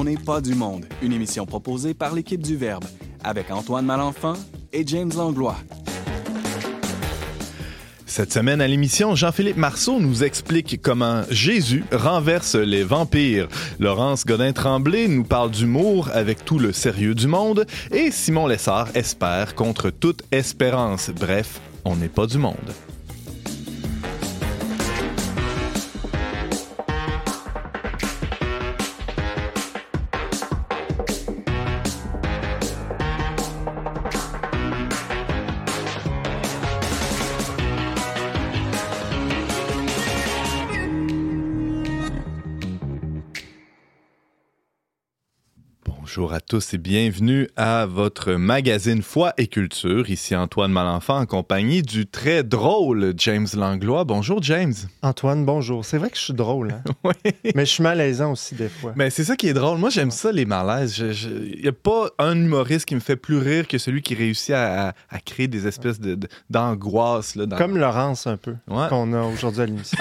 On n'est pas du monde, une émission proposée par l'équipe du Verbe, avec Antoine Malenfant et James Langlois. Cette semaine à l'émission, Jean-Philippe Marceau nous explique comment Jésus renverse les vampires. Laurence Godin-Tremblay nous parle d'humour avec tout le sérieux du monde. Et Simon Lessard espère contre toute espérance. Bref, on n'est pas du monde. Tous et bienvenue à votre magazine Foi et Culture. Ici Antoine Malenfant en compagnie du très drôle James Langlois. Bonjour James. Antoine, bonjour. C'est vrai que je suis drôle, hein? oui. mais je suis malaisant aussi des fois. Mais c'est ça qui est drôle. Moi, j'aime ça, les malaises. Il n'y a pas un humoriste qui me fait plus rire que celui qui réussit à, à créer des espèces d'angoisse. De, dans... Comme Laurence, un peu, ouais. qu'on a aujourd'hui à l'émission.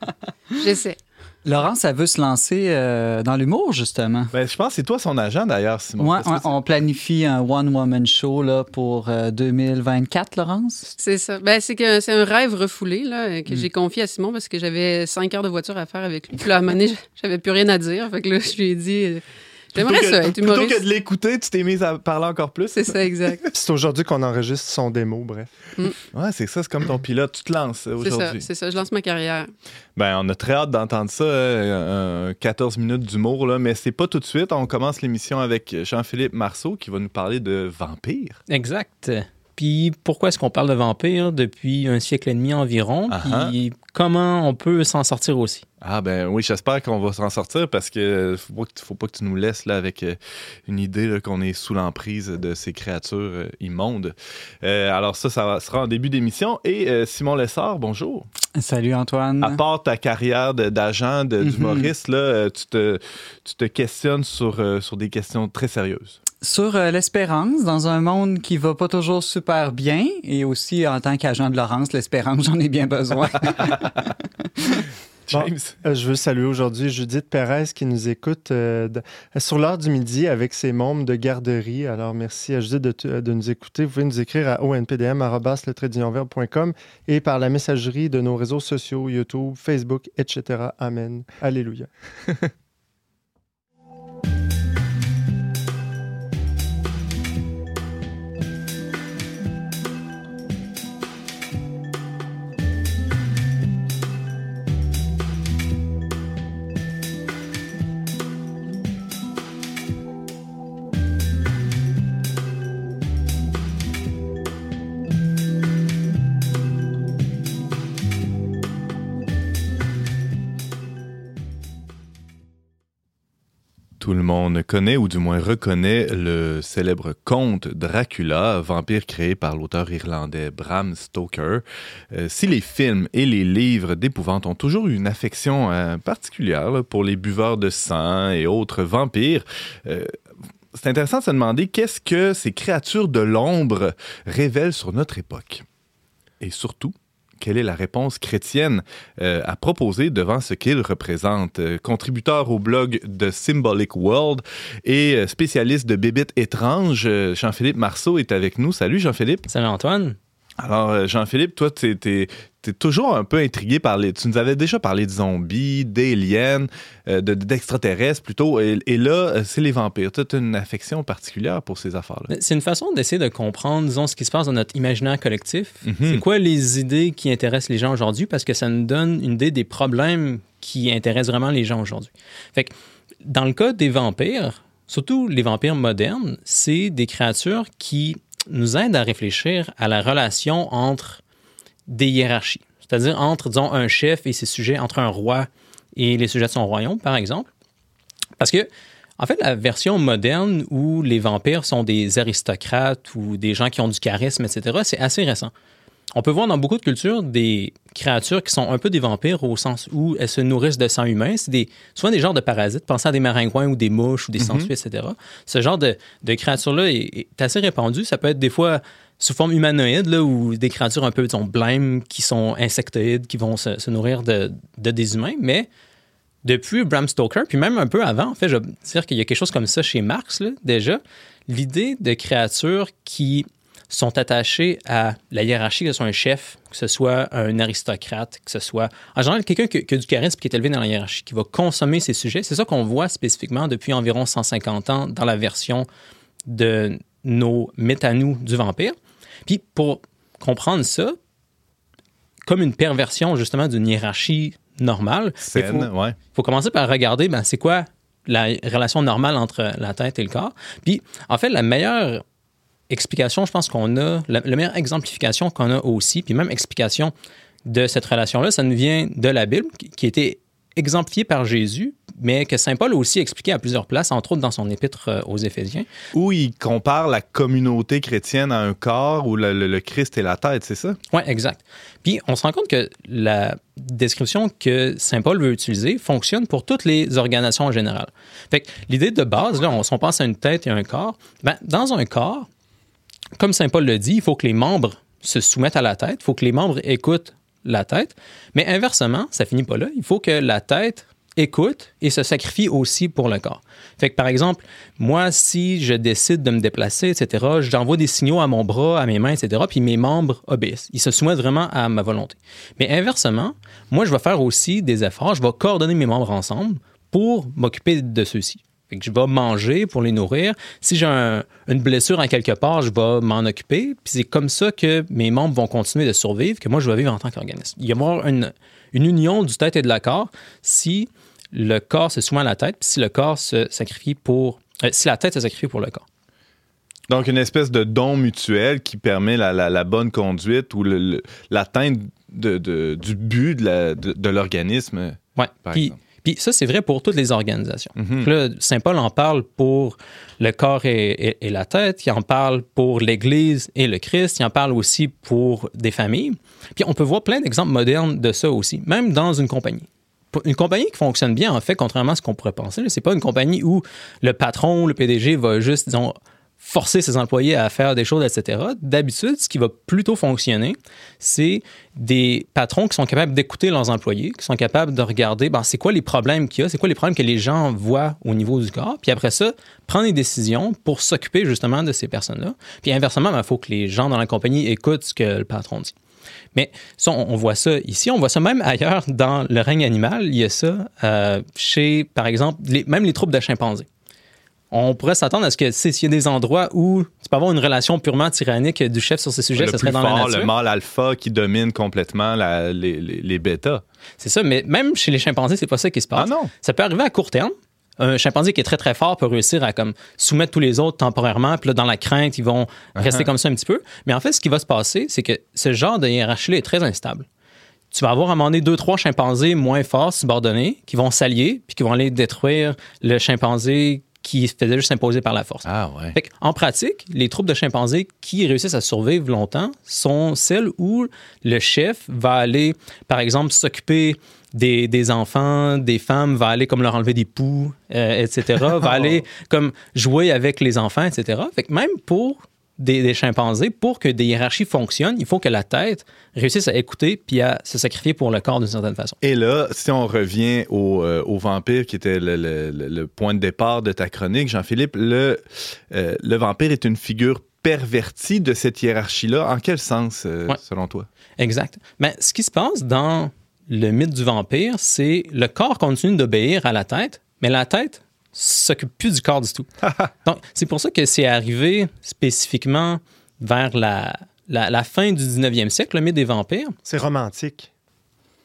J'essaie. Laurence, elle veut se lancer euh, dans l'humour, justement. Ben, je pense que c'est toi son agent, d'ailleurs, Simon. Ouais, ouais on planifie un one-woman show là, pour euh, 2024, Laurence? C'est ça. Ben, c'est, que, c'est un rêve refoulé là, que mm. j'ai confié à Simon parce que j'avais cinq heures de voiture à faire avec lui. Puis là, à un moment donné, j'avais plus rien à dire. Fait que là, je lui ai dit... J'aimerais ça, être humoriste. Plutôt que de l'écouter, tu t'es mise à parler encore plus. C'est ça, exact. c'est aujourd'hui qu'on enregistre son démo, bref. Mm. Ouais, c'est ça, c'est comme ton pilote. Tu te lances aujourd'hui. C'est ça, c'est ça. Je lance ma carrière. Ben, on a très hâte d'entendre ça, euh, 14 minutes d'humour, là, mais c'est pas tout de suite. On commence l'émission avec Jean-Philippe Marceau qui va nous parler de vampires. Exact. Puis pourquoi est-ce qu'on parle de vampires depuis un siècle et demi environ? Uh-huh. Puis comment on peut s'en sortir aussi? Ah ben oui, j'espère qu'on va s'en sortir parce que faut pas que, faut pas que tu nous laisses là avec euh, une idée qu'on est sous l'emprise de ces créatures euh, immondes. Euh, alors ça, ça sera en début d'émission. Et euh, Simon Lessard, bonjour. Salut Antoine. À part ta carrière d'agent, de, d'humoriste, là, tu, te, tu te questionnes sur, sur des questions très sérieuses sur euh, l'espérance dans un monde qui va pas toujours super bien et aussi en tant qu'agent de Laurence, l'espérance, j'en ai bien besoin. James. Bon, euh, je veux saluer aujourd'hui Judith Perez qui nous écoute euh, de, sur l'heure du midi avec ses membres de garderie. Alors, merci à Judith de, de nous écouter. Vous pouvez nous écrire à onpdm.com et par la messagerie de nos réseaux sociaux, YouTube, Facebook, etc. Amen. Alléluia. Tout le monde connaît, ou du moins reconnaît, le célèbre conte Dracula, vampire créé par l'auteur irlandais Bram Stoker. Euh, si les films et les livres d'épouvante ont toujours une affection euh, particulière pour les buveurs de sang et autres vampires, euh, c'est intéressant de se demander qu'est-ce que ces créatures de l'ombre révèlent sur notre époque. Et surtout, quelle est la réponse chrétienne euh, à proposer devant ce qu'il représente. Euh, contributeur au blog de Symbolic World et euh, spécialiste de bébites étranges, Jean-Philippe Marceau est avec nous. Salut Jean-Philippe. Salut Antoine. Alors, Jean-Philippe, toi, tu es, toujours un peu intrigué par les. Tu nous avais déjà parlé de zombies, d'aliens, euh, d'extraterrestres plutôt. Et, et là, c'est les vampires. Tu as une affection particulière pour ces affaires-là. C'est une façon d'essayer de comprendre, disons, ce qui se passe dans notre imaginaire collectif. Mhm. C'est quoi les idées qui intéressent les gens aujourd'hui? Parce que ça nous donne une idée des problèmes qui intéressent vraiment les gens aujourd'hui. Fait que, dans le cas des vampires, surtout les vampires modernes, c'est des créatures qui nous aide à réfléchir à la relation entre des hiérarchies, c'est-à-dire entre, disons, un chef et ses sujets, entre un roi et les sujets de son royaume, par exemple. Parce que, en fait, la version moderne où les vampires sont des aristocrates ou des gens qui ont du charisme, etc., c'est assez récent. On peut voir dans beaucoup de cultures des créatures qui sont un peu des vampires au sens où elles se nourrissent de sang humain. C'est des, souvent des genres de parasites. Pensez à des maringouins ou des mouches ou des sangsues, etc. Ce genre de, de créatures-là est, est, assez répandu. Ça peut être des fois sous forme humanoïde là, ou des créatures un peu disons, blêmes qui sont insectoïdes, qui vont se, se nourrir de, de, des humains. Mais depuis Bram Stoker, puis même un peu avant, en fait, je veux dire qu'il y a quelque chose comme ça chez Marx, là, déjà. L'idée de créatures qui sont attachées à la hiérarchie, que ce soit un chef, que ce soit un aristocrate, que ce soit en général quelqu'un qui, qui a du charisme qui est élevé dans la hiérarchie, qui va consommer ces sujets. C'est ça qu'on voit spécifiquement depuis environ 150 ans dans la version de nos métanous du vampire. Puis pour comprendre ça, comme une perversion justement d'une hiérarchie normale, il faut, ouais. faut commencer par regarder ben, c'est quoi la relation normale entre la tête et le corps. Puis en fait, la meilleure explication, je pense qu'on a, la, la meilleure exemplification qu'on a aussi, puis même explication de cette relation-là, ça nous vient de la Bible, qui, été exemplifiée par Jésus, mais que Saint Paul a aussi expliqué à plusieurs places, entre autres dans son épître euh, aux Éphésiens. Où il compare la communauté chrétienne à un corps où le, le- le Christ est la tête, c'est ça? Oui, exact. Puis on se rend compte que la description que Saint Paul veut utiliser fonctionne pour toutes les organisations en général. Fait que l'idée de base, là, on, on pense à une tête et un corps, ben, dans un corps, comme Saint Paul le dit, il faut que les membres se soumettent à la tête, il faut que les membres écoutent la tête, mais inversement, ça finit pas là. Il faut que la tête écoute et se sacrifie aussi pour le corps. Fait par exemple, moi, si je décide de me déplacer, etc., j'envoie des signaux à mon bras, à mes mains, etc., puis mes membres obéissent. Ils se soumettent vraiment à ma volonté. Mais inversement, moi, je vais faire aussi des efforts, je vais coordonner mes membres ensemble pour m'occuper de ceux-ci. Fait que je vais manger pour les nourrir. Si j'ai un- une blessure en quelque part, je vais m'en occuper. Puis c'est comme ça que mes membres vont continuer de survivre, que moi, je vais vivre en tant qu'organisme. Il y a avoir une, une union du tête et de la corps si le corps se soumet à la tête, puis si le corps se sacrifie pour... euh, si la tête se sacrifie pour le corps. Donc, une espèce de don mutuel qui permet la, la- la bonne conduite ou l'atteinte de- de- du but de l'organisme. Par Puis, exemple. Puis ça, c'est vrai pour toutes les organisations. Mhm. Là, Saint Paul en parle pour le corps et, et- et la tête, il en parle pour l'Église et le Christ, il en parle aussi pour des familles. Puis on peut voir plein d'exemples modernes de ça aussi, même dans une compagnie. Une compagnie qui fonctionne bien, en fait, contrairement à ce qu'on pourrait penser, c'est pas une compagnie où le patron, le PDG va juste, disons, forcer ses employés à faire des choses, etc. D'habitude, ce qui va plutôt fonctionner, c'est des patrons qui sont capables d'écouter leurs employés, qui sont capables de regarder ben, c'est quoi les problèmes qu'il y a, c'est quoi les problèmes que les gens voient au niveau du corps, puis après ça, prendre des décisions pour s'occuper justement de ces personnes-là. Puis inversement, il faut que les gens dans la compagnie écoutent ce que le patron dit. Mais ça, on, voit ça ici, on voit ça même ailleurs dans le règne animal. Il y a ça euh, chez, par exemple, même les troupes de chimpanzés. On pourrait s'attendre à ce que s'il y a des endroits où tu peux avoir une relation purement tyrannique du chef sur ces sujets, ce serait dans la nature. le mâle alpha qui domine complètement la- les, les, les bêtas. C'est ça, mais même chez les chimpanzés, c'est pas ça qui se passe. Ah non? Ça peut arriver à court terme. Un chimpanzé qui est très très fort peut réussir à comme soumettre tous les autres temporairement, puis là dans la crainte ils vont rester comme ça un petit peu. Mais en fait, ce qui va se passer, c'est que ce genre de hiérarchie est très instable. Tu vas avoir à un moment donné deux trois chimpanzés moins forts, subordonnés, qui vont s'allier puis qui vont aller détruire le chimpanzé qui se faisait juste s'imposer par la force. Ah ouais. Fait en pratique, les troupes de chimpanzés qui réussissent à survivre longtemps sont celles où le chef va aller, par exemple, s'occuper des, des enfants, des femmes, va aller comme leur enlever des poux, euh, etc., va aller comme jouer avec les enfants, etc. Fait que même pour des, des chimpanzés, pour que des hiérarchies fonctionnent, il faut que la tête réussisse à écouter puis à se sacrifier pour le corps d'une certaine façon. Et là, si on revient au, euh, au vampire qui était le, le- point de départ de ta chronique, Jean-Philippe, le, euh, le vampire est une figure pervertie de cette hiérarchie-là. En quel sens, euh, Ouais. selon toi? Exact. Mais ce qui se passe dans le mythe du vampire, c'est le corps continue d'obéir à la tête, mais la tête s'occupe plus du corps du tout. Donc, c'est pour ça que c'est arrivé spécifiquement vers la, la, la fin du 19e siècle, le mythe des vampires. C'est romantique.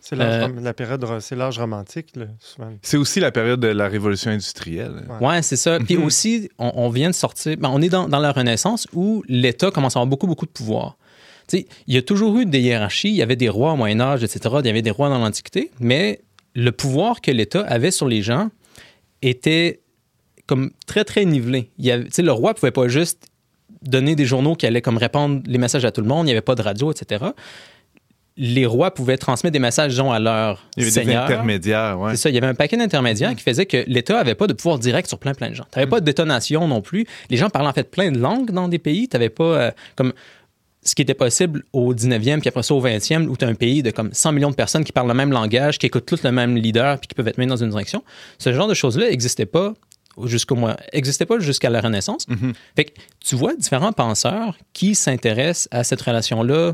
C'est l'âge Euh, la période, ro- c'est l'âge romantique, là, souvent. C'est aussi la période de la révolution industrielle. Ouais. Ouais, c'est ça. Puis aussi, on, on vient de sortir. ben, on est dans, dans la Renaissance où l'État commence à avoir beaucoup, beaucoup de pouvoir. Tu sais, il y a toujours eu des hiérarchies. Il y avait des rois au Moyen-Âge, etc. Il y avait des rois dans l'Antiquité. Mais le pouvoir que l'État avait sur les gens était comme très, très nivelé. Il y avait, le roi pouvait pas juste donner des journaux qui allaient comme répandre les messages à tout le monde. Il n'y avait pas de radio, etc. Les rois pouvaient transmettre des messages, disons, à leur Il y avait des seigneur. intermédiaires, ouais. C'est ça, il y avait un paquet d'intermédiaires qui faisait que l'État n'avait pas de pouvoir direct sur plein, plein de gens. Tu n'avais pas de détonation non plus. Les gens parlaient en fait plein de langues dans des pays. Tu n'avais pas euh, comme ce qui était possible au 19e, puis après ça au 20e, où tu as un pays de comme 100 millions de personnes qui parlent le même langage, qui écoutent tous le même leader, puis qui peuvent être mis dans une direction. Ce genre de choses-là n'existait pas jusqu'au moins existait pas jusqu'à la Renaissance. Fait que tu vois différents penseurs qui s'intéressent à cette relation-là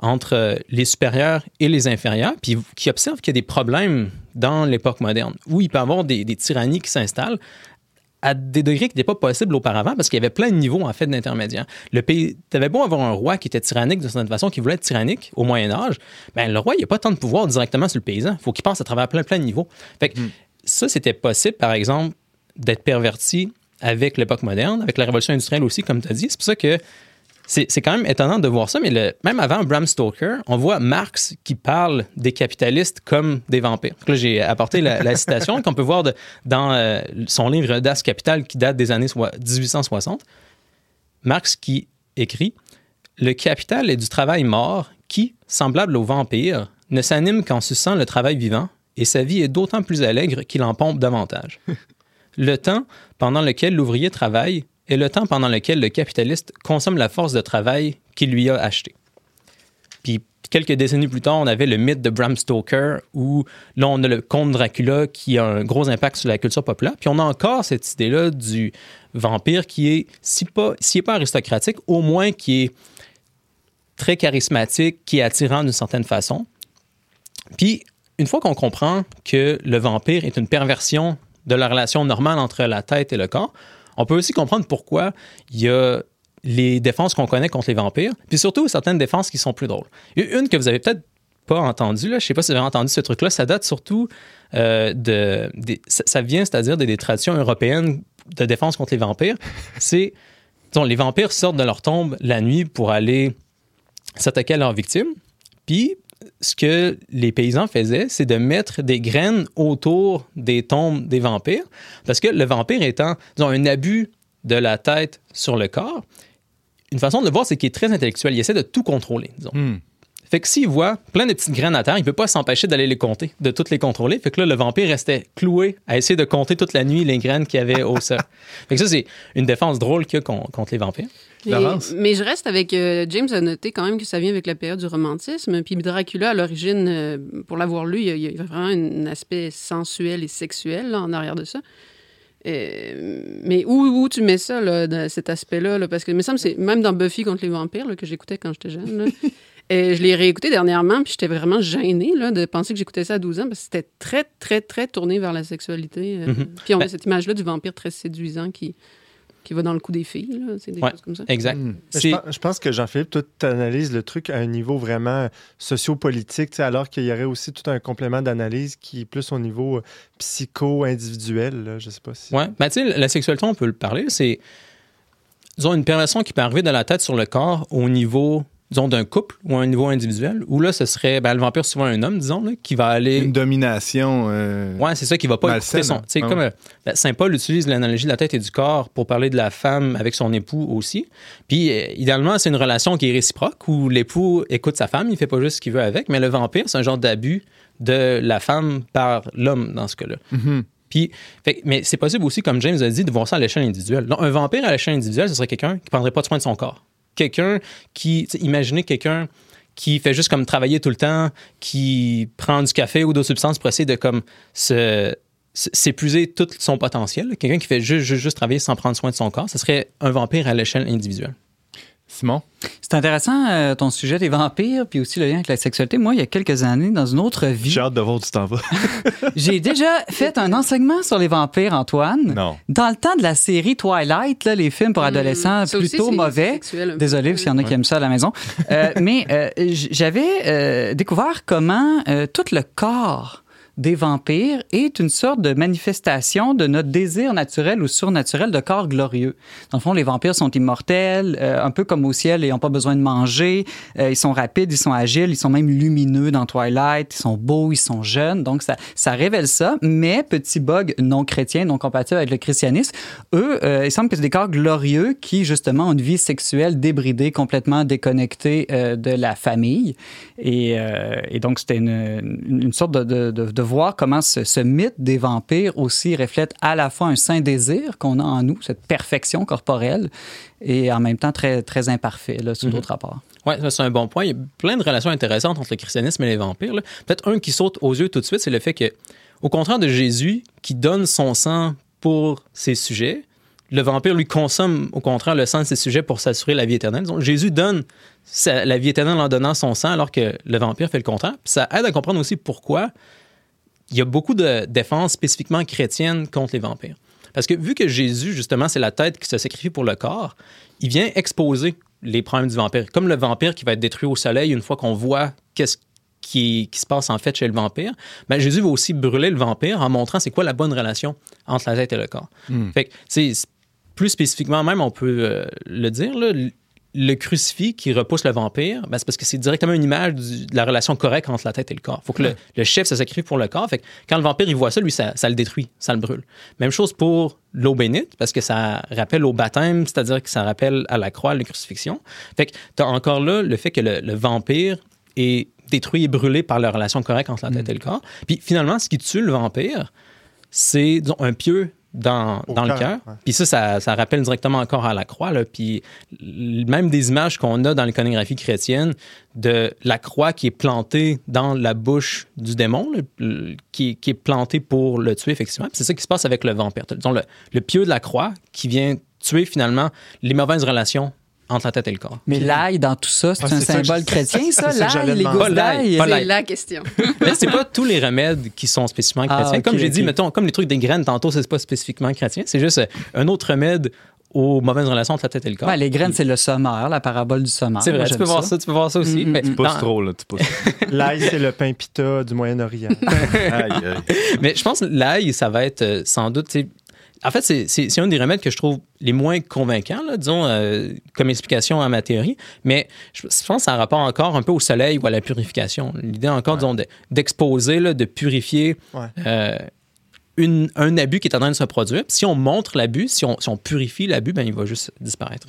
entre euh, les supérieurs et les inférieurs, puis qui observent qu'il y a des problèmes dans l'époque moderne, où il peut y avoir des, des tyrannies qui s'installent à des degrés qui n'étaient pas possibles auparavant parce qu'il y avait plein de niveaux en fait d'intermédiaires. Le pays, t'avais beau avoir un roi qui était tyrannique de certaine façon, qui voulait être tyrannique au Moyen Âge, ben le roi il n'a pas tant de pouvoir directement sur le paysan. Il faut qu'il passe à travers plein plein de niveaux. Fait que ça c'était possible par exemple d'être perverti avec l'époque moderne, avec la révolution industrielle aussi comme tu as dit. C'est pour ça que c'est quand même étonnant de voir ça, mais même avant Bram Stoker, on voit Marx qui parle des capitalistes comme des vampires. Donc Là, j'ai apporté la, citation qu'on peut voir dans euh, son livre Das Capital qui date des années soi- 1860. Marx qui écrit Le capital est du travail mort qui, semblable aux vampires, ne s'anime qu'en suçant le travail vivant, et sa vie est d'autant plus allègre qu'il en pompe davantage. Le temps pendant lequel l'ouvrier travaille est le temps pendant lequel le capitaliste consomme la force de travail qu'il lui a achetée. Puis quelques décennies plus tard, on avait le mythe de Bram Stoker, où là, on a le comte Dracula qui a un gros impact sur la culture populaire. Puis on a encore cette idée-là du vampire qui est, si pas, si pas aristocratique, au moins qui est très charismatique, qui est attirant d'une certaine façon. Puis, une fois qu'on comprend que le vampire est une perversion de la relation normale entre la tête et le corps, on peut aussi comprendre pourquoi il y a les défenses qu'on connaît contre les vampires, puis surtout certaines défenses qui sont plus drôles. Une que vous avez peut-être pas entendue, là, je sais pas si vous avez entendu ce truc-là, ça date surtout euh, de, ça, vient, c'est-à-dire des, des traditions européennes de défense contre les vampires. C'est, les vampires sortent de leur tombe la nuit pour aller s'attaquer à leurs victimes, puis ce que les paysans faisaient, c'est de mettre des graines autour des tombes des vampires, parce que le vampire étant, disons, un abus de la tête sur le corps, une façon de le voir, c'est qu'il est très intellectuel. Il essaie de tout contrôler, disons. Hmm. Fait que s'il voit plein de petites graines à terre, il peut pas s'empêcher d'aller les compter, de toutes les contrôler. Fait que là, le vampire restait cloué à essayer de compter toute la nuit les graines qu'il y avait au sol. Fait que ça, c'est une défense drôle qu'il y a con- contre les vampires. Mais, Laurence? mais je reste avec euh, James a noté quand même que ça vient avec la période du romantisme. Puis Dracula, à l'origine, euh, pour l'avoir lu, il y, a, il y a vraiment un aspect sensuel et sexuel là, en arrière de ça. Euh, mais où, où tu mets ça, là, dans cet aspect-là? là? Parce que il me semble que c'est même dans Buffy contre les vampires là, que j'écoutais quand j'étais jeune. Et je l'ai réécouté dernièrement, puis j'étais vraiment gênée là, de penser que j'écoutais ça à 12 ans, parce que c'était très, très, très tourné vers la sexualité. euh. Mhm. Puis on a Ben- cette image-là du vampire très séduisant qui, qui va dans le cou des filles. là. C'est des Ouais. choses comme ça. Exact. Hmm. Je, pense, je pense que Jean-Philippe, toi, tu analyses le truc à un niveau vraiment sociopolitique, alors qu'il y aurait aussi tout un complément d'analyse qui est plus au niveau euh, psycho-individuel. là. Je sais pas si. Ouais. Ben, la sexualité, on peut le parler. C'est, disons, une perversion qui peut arriver de la tête sur le corps au niveau, disons, d'un couple ou à un niveau individuel, où là, ce serait, ben, le vampire, souvent un homme, disons, là, qui va aller. Une domination. euh, Ouais, c'est ça qui va pas écouter son. Ah comme ouais. euh, ben, Saint Paul utilise l'analogie de la tête et du corps pour parler de la femme avec son époux aussi. Puis, euh, idéalement, c'est une relation qui est réciproque où l'époux écoute sa femme, il fait pas juste ce qu'il veut avec, mais le vampire, c'est un genre d'abus de la femme par l'homme dans ce cas-là. mhm. Puis, fait- mais c'est possible aussi, comme James a dit, de voir ça à l'échelle individuelle. Donc, un vampire à l'échelle individuelle, ce serait quelqu'un qui prendrait pas soin de son corps. Quelqu'un qui, imaginez quelqu'un qui fait juste comme travailler tout le temps, qui prend du café ou d'autres substances pour essayer de comme s'épuiser tout son potentiel. Quelqu'un qui fait juste, juste travailler sans prendre soin de son corps, ce serait un vampire à l'échelle individuelle. Simon? C'est intéressant euh, ton sujet des vampires, puis aussi le lien avec la sexualité. Moi, il y a quelques années, dans une autre vie, J'ai hâte de voir où tu t'en vas. j'ai déjà fait un enseignement sur les vampires, Antoine. non. Dans le temps de la série Twilight, là, les films pour adolescents Mmh. Aussi, plutôt c'est mauvais. sexuel. Désolé s'il y en a qui aiment ça à la maison. Euh, mais euh, j'avais euh, découvert comment euh, tout le corps des vampires est une sorte de manifestation de notre désir naturel ou surnaturel de corps glorieux. Dans le fond, les vampires sont immortels, euh, un peu comme au ciel, ils n'ont pas besoin de manger, euh, ils sont rapides, ils sont agiles, ils sont même lumineux dans Twilight, ils sont beaux, ils sont jeunes, donc ça, révèle ça. Mais, petit bug non chrétien, non compatible avec le christianisme, eux, euh, il semble que c'est des corps glorieux qui, justement, ont une vie sexuelle débridée, complètement déconnectée euh, de la famille. Et, donc, c'était une, sorte de voir comment ce, ce, mythe des vampires aussi reflète à la fois un saint désir qu'on a en nous, cette perfection corporelle, et en même temps très, très imparfait là, sous mm -hmm. d'autres rapports. Oui, c'est un bon point. Il y a plein de relations intéressantes entre le christianisme et les vampires. Peut-être un qui saute aux yeux tout de suite, c'est le fait que, au contraire de Jésus, qui donne son sang pour ses sujets, le vampire lui consomme au contraire le sang de ses sujets pour s'assurer la vie éternelle. Donc, Jésus donne sa, la vie éternelle en donnant son sang alors que le vampire fait le contraire. Puis ça aide à comprendre aussi pourquoi il y a beaucoup de défenses spécifiquement chrétiennes contre les vampires. Parce que vu que Jésus, justement, c'est la tête qui se sacrifie pour le corps, il vient exposer les problèmes du vampire. Comme le vampire qui va être détruit au soleil une fois qu'on voit qu'est-ce qui, qui, se passe en fait chez le vampire, ben Jésus va aussi brûler le vampire en montrant c'est quoi la bonne relation entre la tête et le corps. Mm. Fait que, c'est plus spécifiquement même, on peut euh, le dire, là, le crucifix qui repousse le vampire, ben c'est parce que c'est directement une image du, de la relation correcte entre la tête et le corps. Il faut que le, le, chef se sacrifie pour le corps. Fait que quand le vampire il voit ça, lui, ça, ça, le détruit, ça le brûle. Même chose pour l'eau bénite, parce que ça rappelle au baptême, c'est-à-dire que ça rappelle à la croix, la crucifixion. Fait que tu as encore là le fait que le, le, vampire est détruit et brûlé par la relation correcte entre la tête mm. et le corps. Puis finalement, ce qui tue le vampire, c'est un pieu dans, dans le cœur. Ouais. Puis ça, ça, ça, rappelle directement encore à la croix. Là. Puis même des images qu'on a dans l'iconographie chrétienne de la croix qui est plantée dans la bouche du démon, là, qui, qui, est plantée pour le tuer, effectivement. c'est ça qui se passe avec le vampire. Disons, le, le pieu de la croix qui vient tuer finalement les mauvaises relations entre la tête et le corps. Mais l'ail dans tout ça, c'est ah, un symbole que, chrétien, ça, l'ail, les gousses d'ail. C'est la question. Mais c'est pas tous les remèdes qui sont spécifiquement chrétiens. Ah, okay, comme j'ai okay. dit, mettons, comme les trucs des graines, tantôt, c'est pas spécifiquement chrétien. C'est juste un autre remède aux mauvaises relations entre la tête et le corps. Ouais, les graines, c'est le sommaire, la parabole du sommaire. C'est vrai, tu peux, voir ça. tu peux voir ça aussi. Mm -hmm. mais tu pousses trop, là. l'ail, c'est le pain pita du Moyen-Orient. aïe, aïe. Mais je pense que l'ail, ça va être euh, sans doute en fait, c'est un des remèdes que je trouve les moins convaincants, là, disons, euh, comme explication à ma théorie. Mais je, je pense que ça a rapport encore un peu au soleil ou à la purification. L'idée encore, ouais. disons, d'exposer, de, de, purifier ouais. euh, une, un abus qui est en train de se produire. Si on montre l'abus, si on, si on, purifie l'abus, ben, il va juste disparaître.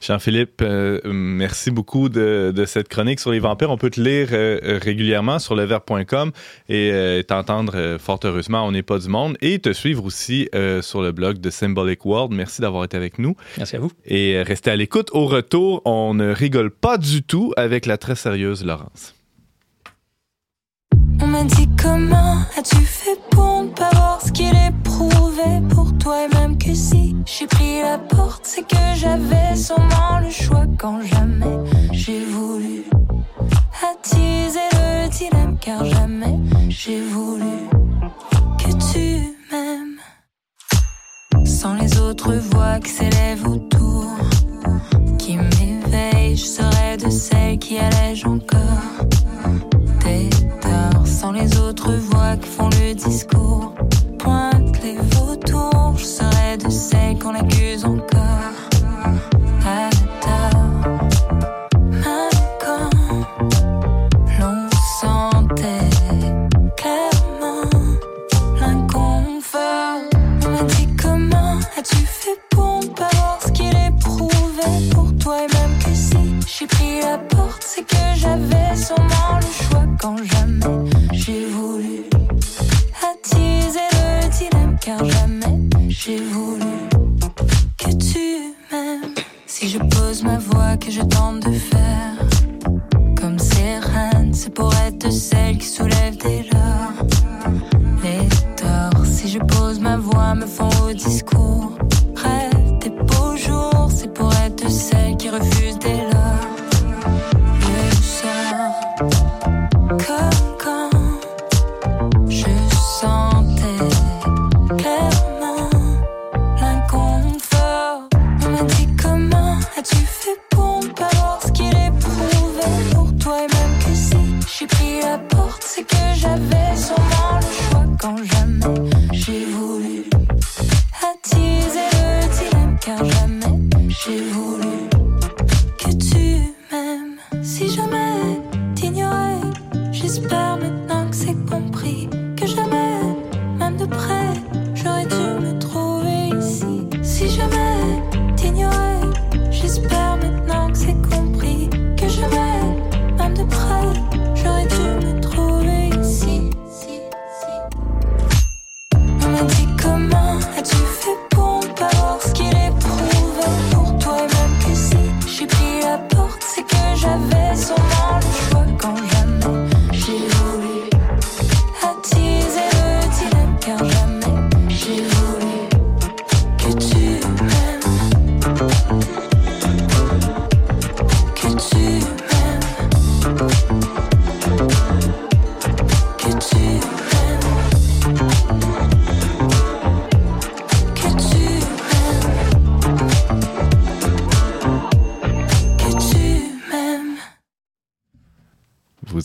Jean-Philippe, euh, merci beaucoup de, de, cette chronique sur les vampires. On peut te lire euh, régulièrement sur leverbe.com et euh, t'entendre fort heureusement On n'est pas du monde et te suivre aussi sur le blog de Symbolic World. Merci d'avoir été avec nous. Merci à vous. Et restez à l'écoute. Au retour, on ne rigole pas du tout avec la très sérieuse Laurence. On m'a dit comment as-tu fait pour ne pas voir ce qu'il éprouvait pour toi? Et même que si j'ai pris la porte c'est que j'avais sûrement le choix quand jamais j'ai voulu attiser le dilemme car jamais j'ai voulu que tu m'aimes. Sans les autres voix qui s'élèvent autour qui m'éveillent je serais de celles qui allègent encore voix qui font le discours.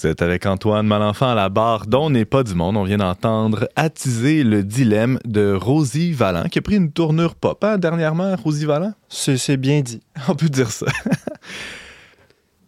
Vous êtes avec Antoine Malenfant à la barre dont n'est pas du monde. On vient d'entendre attiser le dilemme de Rosie Vallant, qui a pris une tournure pop hein, dernièrement, Rosie Vallant? C'est c'est bien dit. On peut dire ça.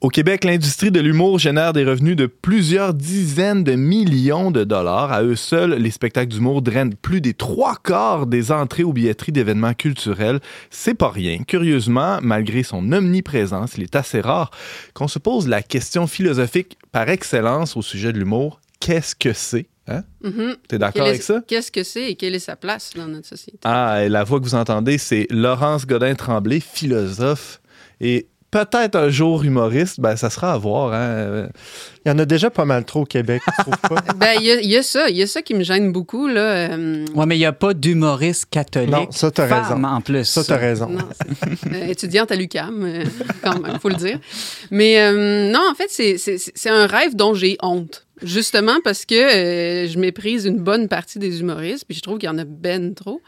Au Québec, l'industrie de l'humour génère des revenus de plusieurs dizaines de millions de dollars. À eux seuls, les spectacles d'humour drainent plus des trois quarts des entrées aux billetteries d'événements culturels. C'est pas rien. Curieusement, malgré son omniprésence, il est assez rare qu'on se pose la question philosophique par excellence au sujet de l'humour. Qu'est-ce que c'est? Hein? Mhm. T'es d'accord avec ça? Qu'est-ce que c'est et quelle est sa place dans notre société? Ah, et la voix que vous entendez, c'est Laurence Godin-Tremblay, philosophe et peut-être un jour humoriste. Ben, ça sera à voir. Hein? Il y en a déjà pas mal trop au Québec, tu trouves pas? Ben, il y, a- y a ça. Il y a ça qui me gêne beaucoup. Là. euh, Ouais, mais il n'y a pas d'humoriste catholique. Non, ça, t'as raison. en plus. Ça, t'as raison. Non, euh, étudiante à l'UCAM, euh, quand même, faut le dire. Mais euh, non, en fait, c'est- un rêve dont j'ai honte. Justement parce que euh, je méprise une bonne partie des humoristes, puis je trouve qu'il y en a ben trop.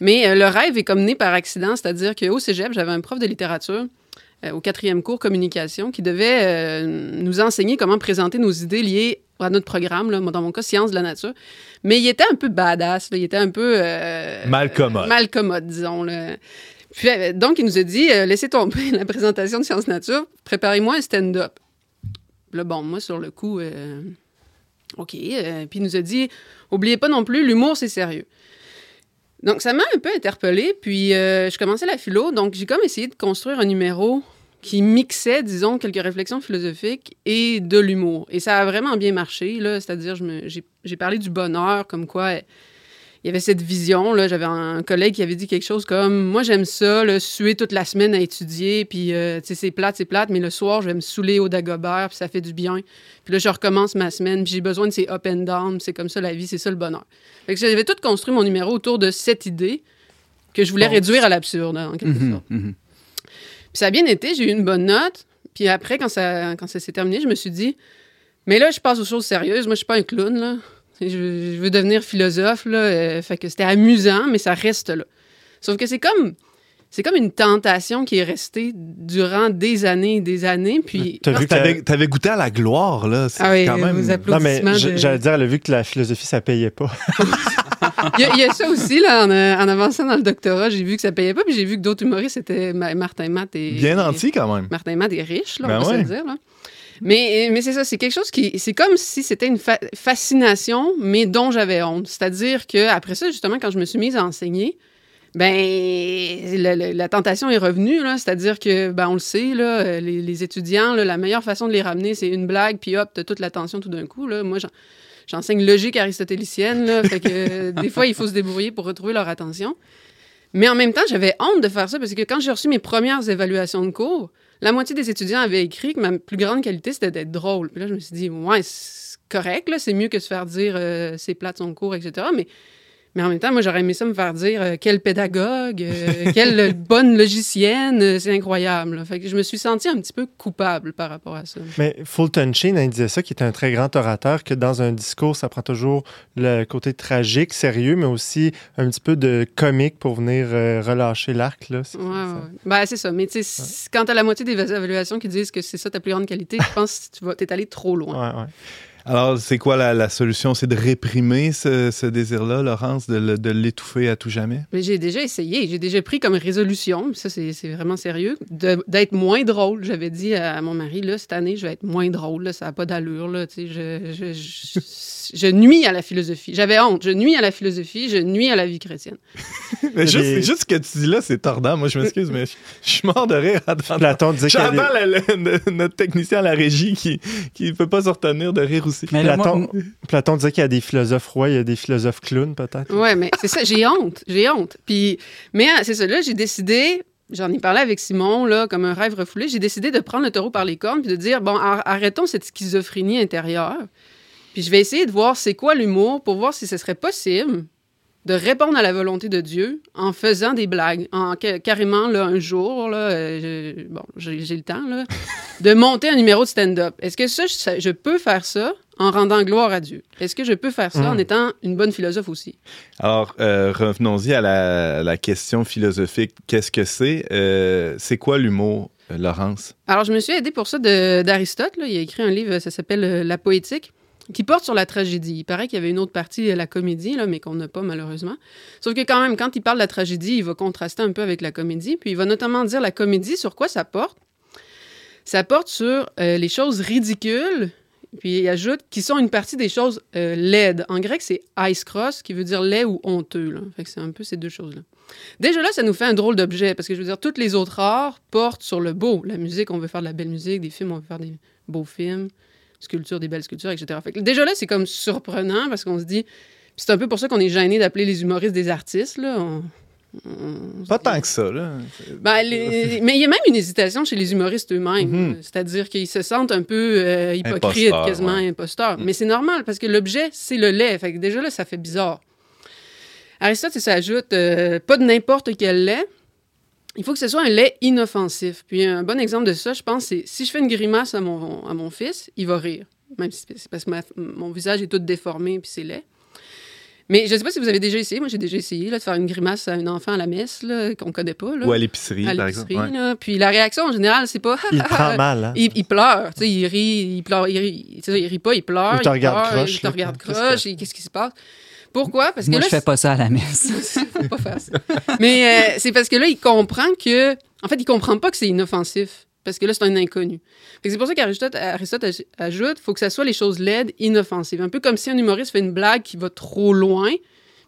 Mais euh, le rêve est comme né par accident, c'est-à-dire qu'au cégep, j'avais un prof de littérature euh, au quatrième cours communication qui devait euh, nous enseigner comment présenter nos idées liées à notre programme, là, dans mon cas, sciences de la nature. Mais il était un peu badass, là, il était un peu... euh, Mal commode. mal commode, disons. Là. Puis, donc, il nous a dit, laissez tomber la présentation de sciences nature, préparez-moi un stand-up. Là, bon, moi, sur le coup, OK. euh, puis il nous a dit, oubliez pas non plus, l'humour, c'est sérieux. Donc, ça m'a un peu interpellée. Puis, euh, je commençais la philo. Donc, j'ai comme essayé de construire un numéro qui mixait, disons, quelques réflexions philosophiques et de l'humour. Et ça a vraiment bien marché, là. C'est-à-dire, j'ai parlé du bonheur, comme quoi euh, il y avait cette vision. Là, j'avais un collègue qui avait dit quelque chose comme Moi, j'aime ça, là, suer toute la semaine à étudier, puis euh, tu sais, c'est plate, c'est plate, mais le soir, je vais me saouler au Dagobert, puis ça fait du bien. Puis là, je recommence ma semaine, puis j'ai besoin de ces up and down, c'est comme ça la vie, c'est ça le bonheur. Fait que j'avais tout construit mon numéro autour de cette idée que je voulais Bon. réduire à l'absurde, en quelque Mhm, sorte. mhm. Puis ça a bien été, j'ai eu une bonne note. Puis après, quand ça, quand ça s'est terminé, je me suis dit, mais là, je passe aux choses sérieuses. Moi, je suis pas un clown, là. Je, veux- je veux devenir philosophe, là. euh, fait que c'était amusant, mais ça reste là. Sauf que c'est comme, c'est comme une tentation qui est restée durant des années et des années. Puis, T'as vu que la- T'avais t'avais goûté à la gloire, là. C'est ah oui, quand même... vous Non, mais de- j'allais dire, elle a vu que la philosophie, ça payait pas. Il y, a- il y a ça aussi, là, en, euh, en avançant dans le doctorat, j'ai vu que ça payait pas, puis j'ai vu que d'autres humoristes étaient Ma- Martin Matt et. Bien et- nanti, quand même. Martin Matt est riche, là, Ben on va se le dire. Là. Mais, mais c'est ça, c'est quelque chose qui. C'est comme si c'était une fa- fascination, mais dont j'avais honte. C'est-à-dire que après ça, justement, quand je me suis mise à enseigner, ben le- le- la tentation est revenue, là. C'est-à-dire que, ben, on le sait, là, euh, les, les étudiants, là, la meilleure façon de les ramener, c'est une blague, puis hop, t'as toute l'attention tout d'un coup. Là. Moi, j'en- j'enseigne logique aristotélicienne, là, fait que euh, des fois, il faut se débrouiller pour retrouver leur attention. Mais en même temps, j'avais honte de faire ça parce que quand j'ai reçu mes premières évaluations de cours, la moitié des étudiants avaient écrit que ma plus grande qualité, c'était d'être drôle. Là, je me suis dit, ouais, c'est correct, là, c'est mieux que se faire dire euh, c'est plate son cours, etc. Mais, mais en même temps, moi, j'aurais aimé ça me faire dire euh, quel pédagogue, euh, quelle bonne logicienne, euh, c'est incroyable. là. Fait que je me suis sentie un petit peu coupable par rapport à ça. Mais Fulton Sheen, il disait ça, qui est un très grand orateur, que dans un discours, ça prend toujours le côté tragique, sérieux, mais aussi un petit peu de comique pour venir relâcher l'arc. Là. C'est- Ouais, ça- ouais. Ben, c'est ça. Mais tu sais, quand t'as la moitié des évaluations qui disent que c'est ça ta plus grande qualité, je pense que tu vas, t'es allé trop loin. Alors, c'est quoi la, la solution? C'est de réprimer ce, ce désir-là, Laurence, de, l'étouffer à tout jamais? Mais j'ai déjà essayé, j'ai déjà pris comme résolution, ça c'est c'est vraiment sérieux, de- d'être moins drôle. J'avais dit à mon mari, là, cette année, je vais être moins drôle, là, ça n'a pas d'allure, là, tu sais, je, je, je- je nuis à la philosophie. J'avais honte, je nuis à la philosophie, je nuis à la vie chrétienne. Mais juste, des- juste ce que tu dis là, c'est tordant. Moi, je m'excuse, mais je, je suis mort de rire J'entends notre technicien à la régie qui ne peut pas se retenir de rire aussi. Mais là, Platon, moi- Platon disait qu'il y a des philosophes rois, il y a des philosophes clowns, peut-être. Ouais, mais c'est ça, j'ai honte, j'ai honte. Puis, mais ah, c'est ça, là, j'ai décidé, j'en ai parlé avec Simon, là, comme un rêve refoulé, j'ai décidé de prendre le taureau par les cornes puis de dire, bon, ar- arrêtons cette schizophrénie intérieure. Puis je vais essayer de voir c'est quoi l'humour pour voir si ce serait possible de répondre à la volonté de Dieu en faisant des blagues. En ca- carrément, là, un jour, là, euh, bon, j'ai j'ai le temps, là, de monter un numéro de stand-up. Est-ce que ça, je, je peux faire ça? En rendant gloire à Dieu? Est-ce que je peux faire ça en étant une bonne philosophe aussi? Alors, euh, revenons-y à la, la question philosophique. Qu'est-ce que c'est? Euh, c'est quoi l'humour euh, Laurence? Alors, je me suis aidé pour ça d'Aristote. Il a écrit un livre, ça s'appelle La poétique, qui porte sur la tragédie. Il paraît qu'il y avait une autre partie, la comédie, là, mais qu'on n'a pas malheureusement. Sauf que quand même, quand il parle de la tragédie, il va contraster un peu avec la comédie. Puis il va notamment dire la comédie, sur quoi ça porte? Ça porte sur euh, les choses ridicules. Puis il ajoute qui sont une partie des choses euh, laides. En grec, c'est cross qui veut dire laid ou honteux. Là. C'est un peu ces deux choses-là. Déjà là, ça nous fait un drôle d'objet, parce que je veux dire, toutes les autres arts portent sur le beau. La musique, on veut faire de la belle musique, des films, on veut faire des beaux films, sculpture, des belles sculptures, etc. Déjà là, c'est comme surprenant, parce qu'on se dit... C'est un peu pour ça qu'on est gêné d'appeler les humoristes des artistes, là. Pas tant que ça, là. ben, les- mais il y a même une hésitation chez les humoristes eux-mêmes. Mhm. C'est-à-dire qu'ils se sentent un peu euh, hypocrites, Imposteurs, quasiment ouais. imposteurs. Mhm. Mais c'est normal parce que l'objet, c'est le lait. Fait que déjà là, ça fait bizarre. Aristote, il s'ajoute euh, pas de n'importe quel lait. Il faut que ce soit un lait inoffensif. Puis un bon exemple de ça, je pense, c'est si je fais une grimace à mon, à mon fils, il va rire. Même si c'est parce que ma- mon visage est tout déformé puis c'est laid. Mais je ne sais pas si vous avez déjà essayé. Moi, j'ai déjà essayé là, de faire une grimace à un enfant à la messe qu'on connaît pas. Là Ou à l'épicerie, à par l'épicerie, exemple. Ouais. là. Puis la réaction, en général, c'est pas... Il prend mal. Hein? il, il pleure, tu sais, il rit, il pleure, il rit, tu sais, il rit pas, il pleure. Ou te il regarde croche, Il te regarde croche, qu'est-ce qui se passe? Pourquoi? Parce que Moi, là, je fais pas ça à la messe. faut pas faire ça. Mais euh, c'est parce que là, il comprend que... En fait, il comprend pas que c'est inoffensif. Parce que là, c'est un inconnu. C'est pour ça qu'Aristote Aristote aj- ajoute faut que ça soit les choses laides, inoffensives. Un peu comme si un humoriste fait une blague qui va trop loin,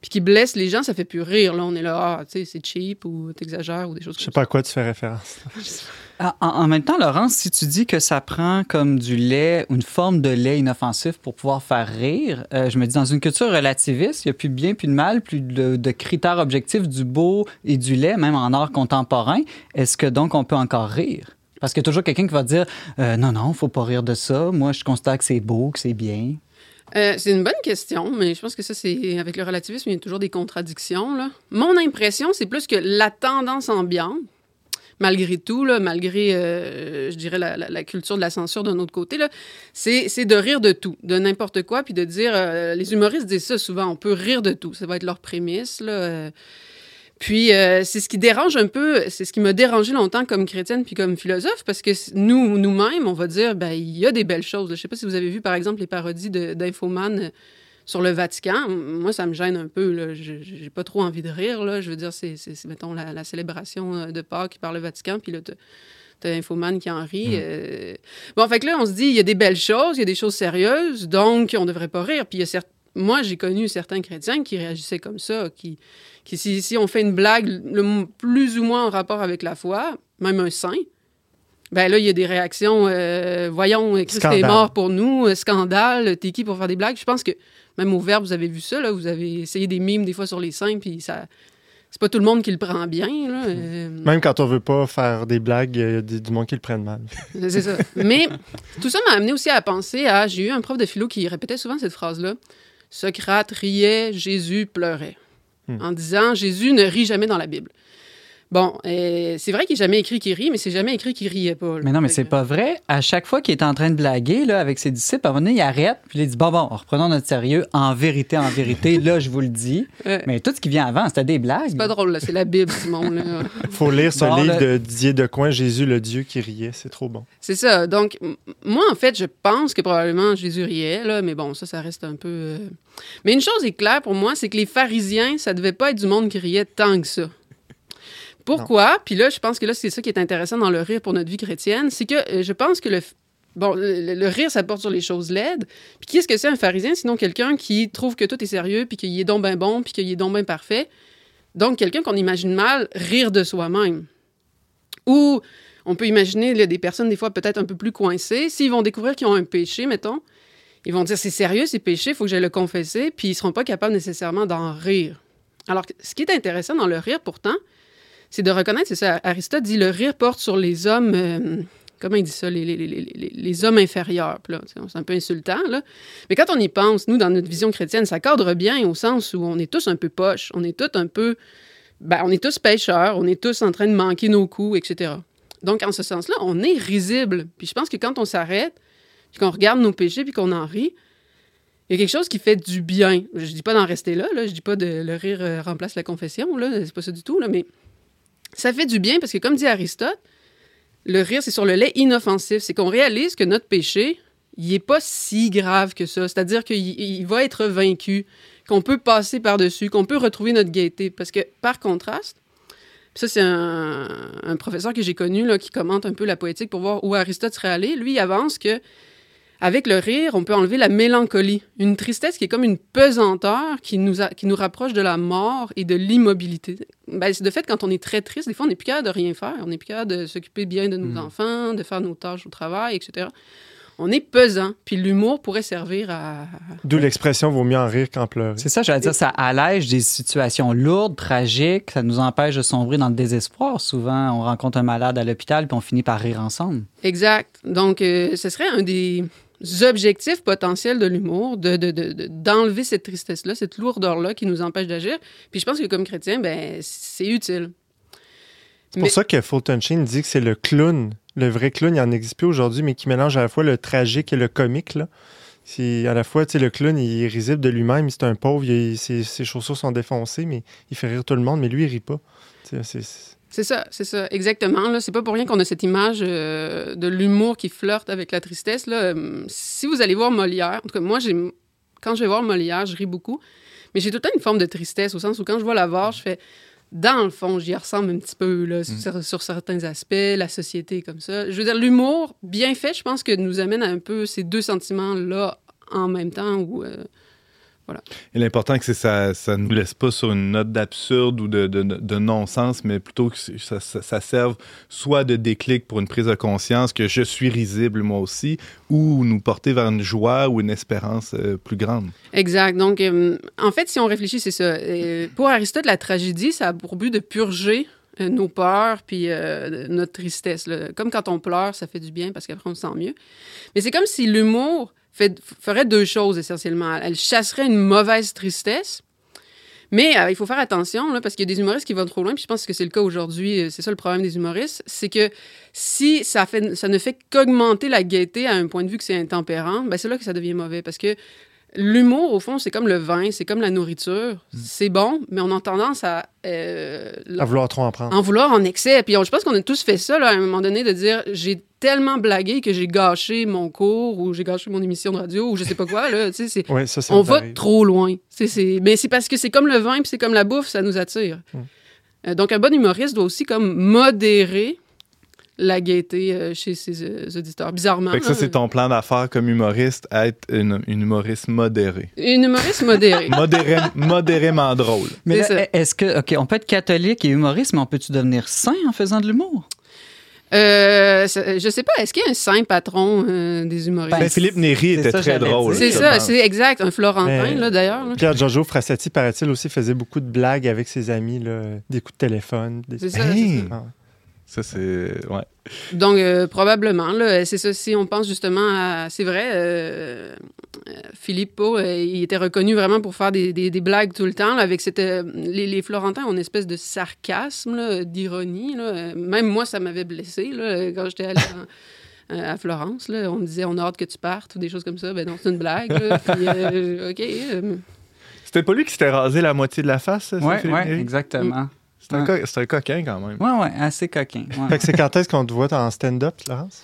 puis qui blesse les gens, ça fait plus rire. Là, on est là, ah, tu sais, c'est cheap ou t'exagères ou des choses Je sais comme pas à quoi tu fais référence. En, en même temps, Laurence, si tu dis que ça prend comme du lait, une forme de lait inoffensif pour pouvoir faire rire, euh, je me dis, dans une culture relativiste, il n'y a plus de bien, plus de mal, plus de, de critères objectifs du beau et du lait, même en art contemporain. Est-ce que donc on peut encore rire? Parce qu'il y a toujours quelqu'un qui va dire euh, non, non, faut pas rire de ça. Moi, je constate que c'est beau, que c'est bien. Euh, c'est une bonne question, mais je pense que ça, c'est avec le relativisme, il y a toujours des contradictions. Là. Mon impression, c'est plus que la tendance ambiante, malgré tout, là, malgré, euh, je dirais, la, culture de la censure d'un autre côté, c'est de rire de tout, de n'importe quoi, puis de dire, euh, les humoristes disent ça souvent, on peut rire de tout, ça va être leur prémisse. Là. Puis euh, c'est ce qui dérange un peu, c'est ce qui m'a dérangé longtemps comme chrétienne puis comme philosophe, parce que nous, nous-mêmes, on va dire, ben il y a des belles choses. Je sais pas si vous avez vu, par exemple, les parodies d'Infoman euh, sur le Vatican. Moi, ça me gêne un peu. Là. Je- J'ai pas trop envie de rire. Là. Je veux dire, c'est, mettons, la, la célébration euh, de Pâques par le Vatican, puis là, t'as- Infoman qui en rit. euh. Bon, fait que là, on se dit, il y a des belles choses, il y a des choses sérieuses, donc on devrait pas rire. Puis il y a certes- moi, j'ai connu certains chrétiens qui réagissaient comme ça, qui, qui si, si on fait une blague le plus ou moins en rapport avec la foi, même un saint, ben là, il y a des réactions, euh, voyons, Christ Scandale. est mort pour nous, euh, scandale, t'es qui pour faire des blagues? Je pense que même au Verbe, vous avez vu ça, là, vous avez essayé des mimes des fois sur les saints, puis ça... C'est pas tout le monde qui le prend bien, là. euh, Même quand on veut pas faire des blagues, il y a du monde qui le prenne mal. c'est ça. Mais tout ça m'a amené aussi à penser à. J'ai eu un prof de philo qui répétait souvent cette phrase-là. Socrate riait, Jésus pleurait. Hmm. En disant Jésus ne rit jamais dans la Bible. Bon, euh, c'est vrai qu'il n'est jamais écrit qu'il rit, mais c'est jamais écrit qu'il riait pas. là. Mais non, mais c'est pas vrai. À chaque fois qu'il est en train de blaguer là, avec ses disciples, à un moment donné, il arrête, puis il dit Bon, bon, reprenons notre sérieux. En vérité, en vérité, là, je vous le dis. Ouais. Mais tout ce qui vient avant, c'était des blagues. C'est pas drôle, là. C'est la Bible, Simon. là. faut lire ce Bon, livre le- de Didier Decoing, Jésus le Dieu qui riait. C'est trop bon. C'est ça. Donc, moi, en fait, je pense que probablement Jésus riait, là, mais bon, ça, ça reste un peu. euh, Mais une chose est claire pour moi, c'est que les pharisiens, ça devait pas être du monde qui riait tant que ça. Pourquoi? Puis là, je pense que là, c'est ça qui est intéressant dans le rire pour notre vie chrétienne, c'est que euh, je pense que le. rire, ça porte sur les choses laides. Puis qu'est-ce que c'est un pharisien, sinon quelqu'un qui trouve que tout est sérieux, puis qu'il est donc bien bon, puis qu'il est donc bien parfait? Donc, quelqu'un qu'on imagine mal rire de soi-même. Ou on peut imaginer des personnes, des fois, peut-être un peu plus coincées. S'ils vont découvrir qu'ils ont un péché, mettons, ils vont dire c'est sérieux, c'est péché, il faut que j'aille le confesser, puis ils seront pas capables nécessairement d'en rire. Alors, ce qui est intéressant dans le rire, pourtant, c'est de reconnaître, c'est ça, Aristote dit le rire porte sur les hommes. euh, comment il dit ça, les, les- les- les- hommes inférieurs. C'est un peu insultant, là. Mais quand on y pense, nous, dans notre vision chrétienne, ça cadre bien au sens où on est tous un peu poches, on est tous un peu. Ben, on est tous pêcheurs, on est tous en train de manquer nos coups, etc. Donc, en ce sens-là, on est risible. Puis je pense que quand on s'arrête, puis qu'on regarde nos péchés, puis qu'on en rit, il y a quelque chose qui fait du bien. Je dis pas d'en rester là, là. je dis pas de le rire euh, remplace la confession, là. c'est pas ça du tout, là. mais ça fait du bien parce que, comme dit Aristote, le rire, c'est sur le lait inoffensif. C'est qu'on réalise que notre péché, il n'est pas si grave que ça. C'est-à-dire qu'il il va être vaincu, qu'on peut passer par-dessus, qu'on peut retrouver notre gaieté. Parce que, par contraste, ça, c'est un, professeur que j'ai connu qui commente un peu la poétique pour voir où Aristote serait allé. Lui, avance que avec le rire, on peut enlever la mélancolie, une tristesse qui est comme une pesanteur qui nous, a- qui nous rapproche de la mort et de l'immobilité. Ben, c'est de fait, quand on est très triste, des fois, on n'est plus capable de rien faire. On n'est plus capable de s'occuper bien de nos Mm. enfants, de faire nos tâches au travail, etc. On est pesant, puis l'humour pourrait servir à... D'où l'expression vaut mieux en rire qu'en pleurer. C'est ça, j'allais dire, ça allège des situations lourdes, tragiques, ça nous empêche de sombrer dans le désespoir. Souvent, on rencontre un malade à l'hôpital puis on finit par rire ensemble. Exact. Donc, euh, ce serait un des objectifs potentiels de l'humour, de, de- de- de- d'enlever cette tristesse-là, cette lourdeur-là qui nous empêche d'agir. Puis je pense que comme chrétien, ben, c'est utile. C'est pour Mais- ça que Fulton Sheen dit que c'est le clown. Le vrai clown, il n'en existe plus aujourd'hui, mais qui mélange à la fois le tragique et le comique. Là. C'est à la fois, tu sais, le clown, il est risible de lui-même, c'est un pauvre, il- ses, ses chaussures sont défoncées, mais il fait rire tout le monde, mais lui, il rit pas. C'est- c'est- C'est ça, c'est ça, exactement. Là, c'est pas pour rien qu'on a cette image euh, de l'humour qui flirte avec la tristesse. Là. Euh, Si vous allez voir Molière, en tout cas, moi, j'ai, quand je vais voir Molière, je ris beaucoup, mais j'ai tout le temps une forme de tristesse, au sens où quand je vois la voir, je fais, dans le fond, j'y ressemble un petit peu là, sur, sur certains aspects, la société comme ça. Je veux dire, l'humour, bien fait, je pense que nous amène à un peu ces deux sentiments-là en même temps. Où, euh, Et l'important, c'est que ça ça nous laisse pas sur une note d'absurde ou de, de, de non-sens, mais plutôt que ça, ça, ça serve soit de déclic pour une prise de conscience que je suis risible moi aussi, ou nous porter vers une joie ou une espérance euh, plus grande. Exact. Donc, euh, en fait, si on réfléchit, c'est ça. Euh, pour Aristote, la tragédie, ça a pour but de purger nos peurs puis notre tristesse. là. Comme quand on pleure, ça fait du bien parce qu'après, on se sent mieux. Mais c'est comme si l'humour ferait deux choses essentiellement. Elle chasserait une mauvaise tristesse. Mais euh, il faut faire attention, parce qu'il y a des humoristes qui vont trop loin, puis je pense que c'est le cas aujourd'hui. euh, C'est ça le problème des humoristes, c'est que si ça ne fait qu'augmenter la gaieté à un point de vue que c'est intempérant, ben c'est là que ça devient mauvais. Parce que l'humour, au fond, c'est comme le vin, c'est comme la nourriture. C'est bon, mais on a tendance à, euh, à vouloir trop en prendre. en vouloir en excès. Puis on- je pense qu'on a tous fait ça là, à un moment donné, de dire j'ai tellement blagué que j'ai gâché mon cours ou j'ai gâché mon émission de radio ou je sais pas quoi. Là, Oui, ça, ça on va trop loin. C'est- c'est- Mais c'est parce que c'est comme le vin puis c'est comme la bouffe, ça nous attire. Mm. Euh, donc un bon humoriste doit aussi comme modérer la gaieté euh, chez ses euh, auditeurs. Bizarrement. Fait que ça, c'est ton plan d'affaires comme humoriste, être une, une humoriste modérée. Une humoriste modérée. Modéré, modérément drôle. Mais est-ce que, OK, on peut être catholique et humoriste, mais on peut-tu devenir saint en faisant de l'humour? Euh, je sais pas, est-ce qu'il y a un saint patron euh, des humoristes? Ben, Philippe Néry était ça, très drôle. c'est ça, c'est exact. Un Florentin, là, d'ailleurs. Pierre Giorgio Frassati, paraît-il, aussi faisait beaucoup de blagues avec ses amis, là, des coups de téléphone. Des... C'est ça, Hey! c'est ça. Ça, c'est. Ouais. Donc, euh, probablement, là, c'est ça. Si on pense justement à. C'est vrai, euh, euh, Filippo, euh, il était reconnu vraiment pour faire des, des- des blagues tout le temps. là, avec cette, euh, les, les Florentins ont une espèce de sarcasme, d'ironie. Euh, Même moi, ça m'avait blessé là, quand j'étais allé en- euh, à Florence. Là, on me disait on a hâte que tu partes ou des choses comme ça. Ben non, c'est une blague. là. Puis, euh, OK. euh, C'était pas lui qui s'était rasé la moitié de la face, ça, Oui, ouais, exactement. C'est un, co- c'est un coquin quand même. Oui, oui, assez coquin. ouais. Fait que c'est quand est-ce qu'on te voit en stand-up, Laurence?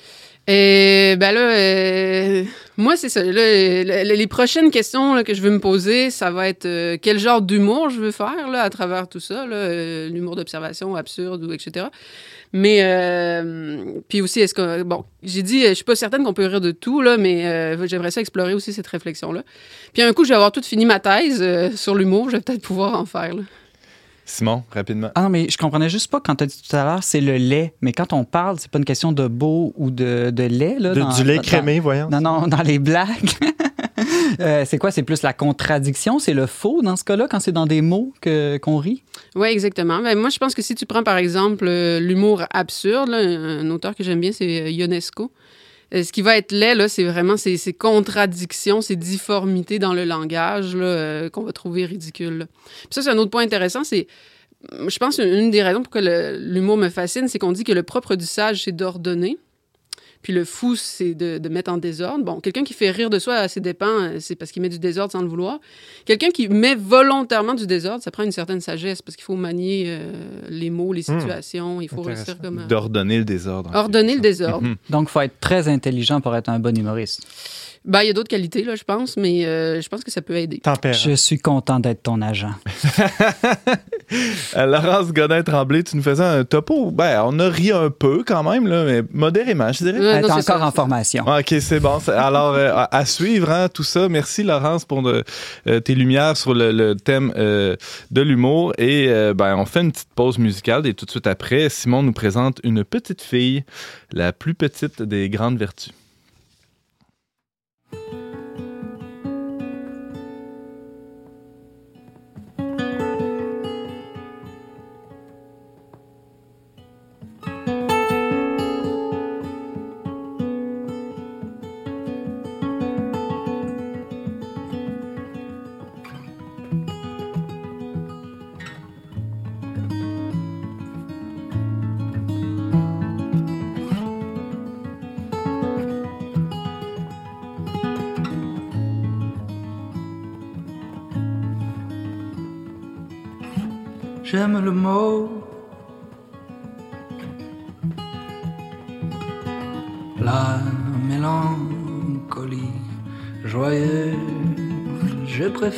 Et ben là, euh, moi, c'est ça. Là, les prochaines questions là, que je veux me poser, ça va être euh, quel genre d'humour je veux faire là, à travers tout ça, là, euh, l'humour d'observation absurde ou etc. Mais euh, puis aussi, est-ce que bon, j'ai dit, je suis pas certaine qu'on peut rire de tout là, mais euh, j'aimerais ça explorer aussi cette réflexion là. Puis un coup, je vais avoir tout fini ma thèse euh, sur l'humour, je vais peut-être pouvoir en faire. Là. Simon, rapidement. Ah non, mais je comprenais juste pas quand tu as dit tout à l'heure, c'est le lait. Mais quand on parle, c'est pas une question de beau ou de, de lait. Là, De- dans- du lait dans- crémé, voyons. Non, non, dans les blagues. Euh, c'est quoi? C'est plus la contradiction? C'est le faux dans ce cas-là, quand c'est dans des mots que, qu'on rit? Oui, exactement. Ben, moi, je pense que si tu prends, par exemple, euh, l'humour absurde, là, un, un auteur que j'aime bien, c'est euh, Ionesco. Euh, ce qui va être laid, là, c'est vraiment ces, ces contradictions, ces difformités dans le langage euh, qu'on va trouver ridicules. là. Puis ça, c'est un autre point intéressant, c'est... Je pense une des raisons pour que l'humour me fascine, c'est qu'on dit que le propre du sage, c'est d'ordonner. Puis le fou, c'est de, de mettre en désordre. Bon, quelqu'un qui fait rire de soi à ses dépens, euh, c'est parce qu'il met du désordre sans le vouloir. Quelqu'un qui met volontairement du désordre, ça prend une certaine sagesse parce qu'il faut manier euh, les mots, les Hmm. situations. Il faut réussir comme... D'ordonner le désordre. ordonner le désordre. Mhm. Donc, il faut être très intelligent pour être un bon humoriste. Ben, il y a d'autres qualités, là, je pense, mais euh, je pense que ça peut aider. Tempérant. Je suis content d'être ton agent. Euh, Laurence Godin-Tremblay, tu nous faisais un topo. Ben, on a ri un peu quand même, là, mais modérément, je dirais. Ouais, Elle est encore ça. en formation. Ah, OK, c'est bon. Alors, euh, à, à suivre, hein, tout ça. Merci, Laurence, pour de- euh, tes lumières sur le, le thème euh, de l'humour. Et euh, ben, on fait une petite pause musicale et tout de suite après, Simon nous présente une petite fille, la plus petite des grandes vertus.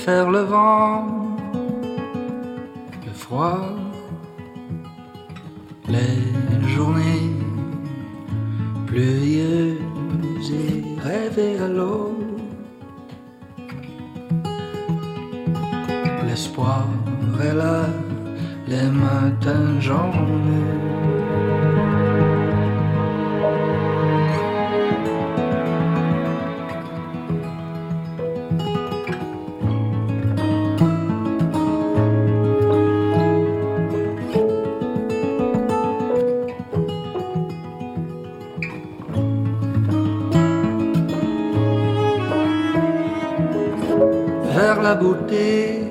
Préfère le vent, beauté.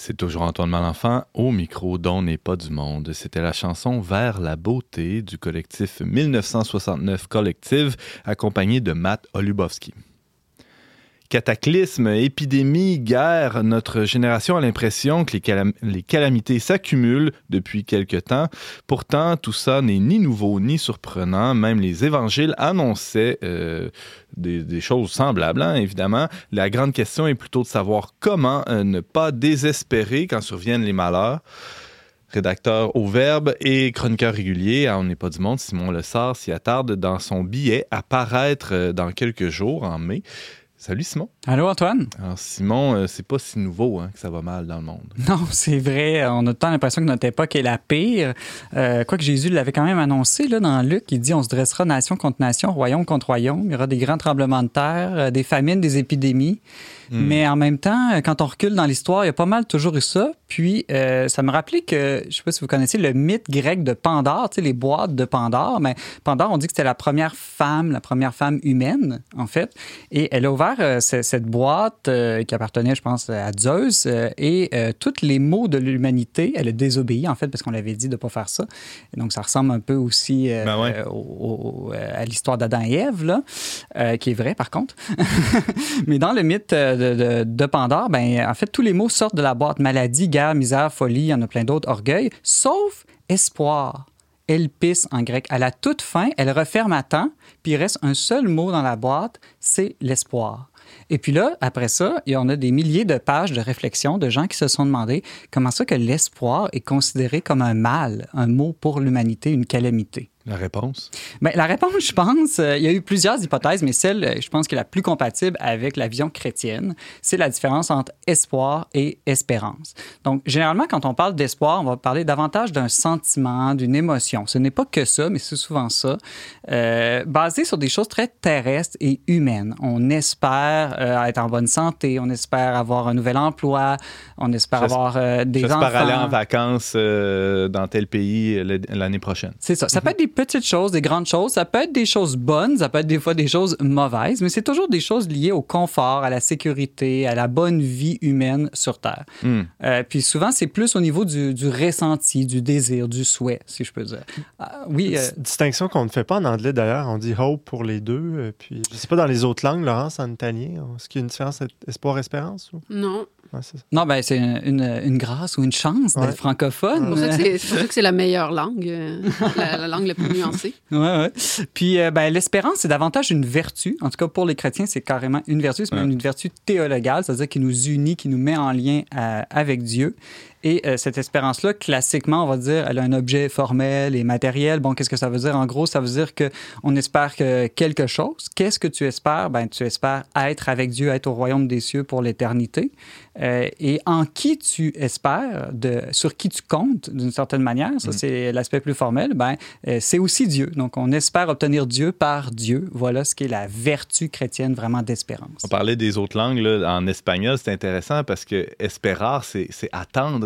C'est toujours Antoine Malenfant au micro dont n'est pas du monde. C'était la chanson Vers la beauté du collectif 1969 Collective, accompagné de Matt Olubowski. Cataclysme, épidémie, guerre, notre génération a l'impression que les, calam- les calamités s'accumulent depuis quelque temps. Pourtant, tout ça n'est ni nouveau ni surprenant. Même les évangiles annonçaient euh, des, choses semblables, hein, évidemment. La grande question est plutôt de savoir comment euh, ne pas désespérer quand surviennent les malheurs. Rédacteur au Verbe et chroniqueur régulier On n'est pas du monde, Simon Lessard s'y attarde dans son billet à paraître euh, dans quelques jours, en mai. Salut Simon. Allô, Antoine? Alors Simon, euh, c'est pas si nouveau hein, que ça va mal dans le monde. Non, c'est vrai. On a tout le temps l'impression que notre époque est la pire. Euh, quoique Jésus l'avait quand même annoncé là, dans Luc, il dit on se dressera nation contre nation, royaume contre royaume. Il y aura des grands tremblements de terre, euh, des famines, des épidémies. Mais en même temps, quand on recule dans l'histoire, il y a pas mal toujours eu ça. Puis, euh, ça me rappelait que, je sais pas si vous connaissez le mythe grec de Pandore, tu sais, les boîtes de Pandore. Mais Pandore, on dit que c'était la première femme, la première femme humaine, en fait. Et elle a ouvert euh, ce- cette boîte euh, qui appartenait, je pense, à Zeus. et tous les maux de l'humanité, elle a désobéi, en fait, parce qu'on l'avait dit de ne pas faire ça. Et donc, ça ressemble un peu aussi Ben ouais. au- au- à l'histoire d'Adam et Ève, là, qui est vrai, par contre. Mais dans le mythe de, Pandore, ben, en fait, tous les mots sortent de la boîte. Maladie, guerre, misère, folie, il y en a plein d'autres, orgueil, sauf espoir. Elpis en grec. À la toute fin, elle referme à temps, puis il reste un seul mot dans la boîte, c'est l'espoir. Et puis là, après ça, il y en a des milliers de pages de réflexion de gens qui se sont demandé comment ça que l'espoir est considéré comme un mal, un mot pour l'humanité, une calamité. La réponse? Ben, la réponse, je pense, euh, il y a eu plusieurs hypothèses, mais celle, euh, je pense, qui est la plus compatible avec la vision chrétienne, c'est la différence entre espoir et espérance. Donc, généralement, quand on parle d'espoir, on va parler davantage d'un sentiment, d'une émotion. Ce n'est pas que ça, mais c'est souvent ça, euh, basé sur des choses très terrestres et humaines. On espère euh, être en bonne santé, on espère avoir un nouvel emploi, on espère avoir des enfants. J'espère aller en vacances dans tel pays l'année prochaine. C'est ça. Ça peut être des petites choses, des grandes choses. Ça peut être des choses bonnes. Ça peut être des fois des choses mauvaises. Mais c'est toujours des choses liées au confort, à la sécurité, à la bonne vie humaine sur Terre. Hmm. Euh, puis souvent, c'est plus au niveau du, du ressenti, du désir, du souhait, si je peux dire. Ah, oui. euh, Distinction qu'on ne fait pas en anglais d'ailleurs. On dit hope pour les deux. euh, Puis, je sais pas dans les autres langues, Laurence, en italien, est-ce qu'il y a une différence entre espoir-espérance? Ou... Non. Ouais, c'est ça. non, ben c'est une, grâce ou une chance Ouais. d'être francophone. C'est pour ça que c'est- c'est pour ça que c'est la meilleure langue, euh, la, la langue la plus nuancée. Ouais, ouais. Puis euh, ben, l'espérance, c'est davantage une vertu. En tout cas, pour les chrétiens, c'est carrément une vertu. C'est même Ouais. une vertu théologale, c'est-à-dire qui nous unit, qui nous met en lien euh, avec Dieu. Et euh, cette espérance-là, classiquement, on va dire, elle a un objet formel et matériel. Bon, qu'est-ce que ça veut dire? En gros, ça veut dire que on espère que quelque chose. Qu'est-ce que tu espères? Ben, tu espères être avec Dieu, être au royaume des cieux pour l'éternité. Euh, et en qui tu espères, de, sur qui tu comptes d'une certaine manière, ça c'est l'aspect plus formel, ben, euh, c'est aussi Dieu. Donc on espère obtenir Dieu par Dieu. Voilà ce qui est la vertu chrétienne vraiment d'espérance. On parlait des autres langues là, en espagnol, c'est intéressant parce que esperar, c'est c'est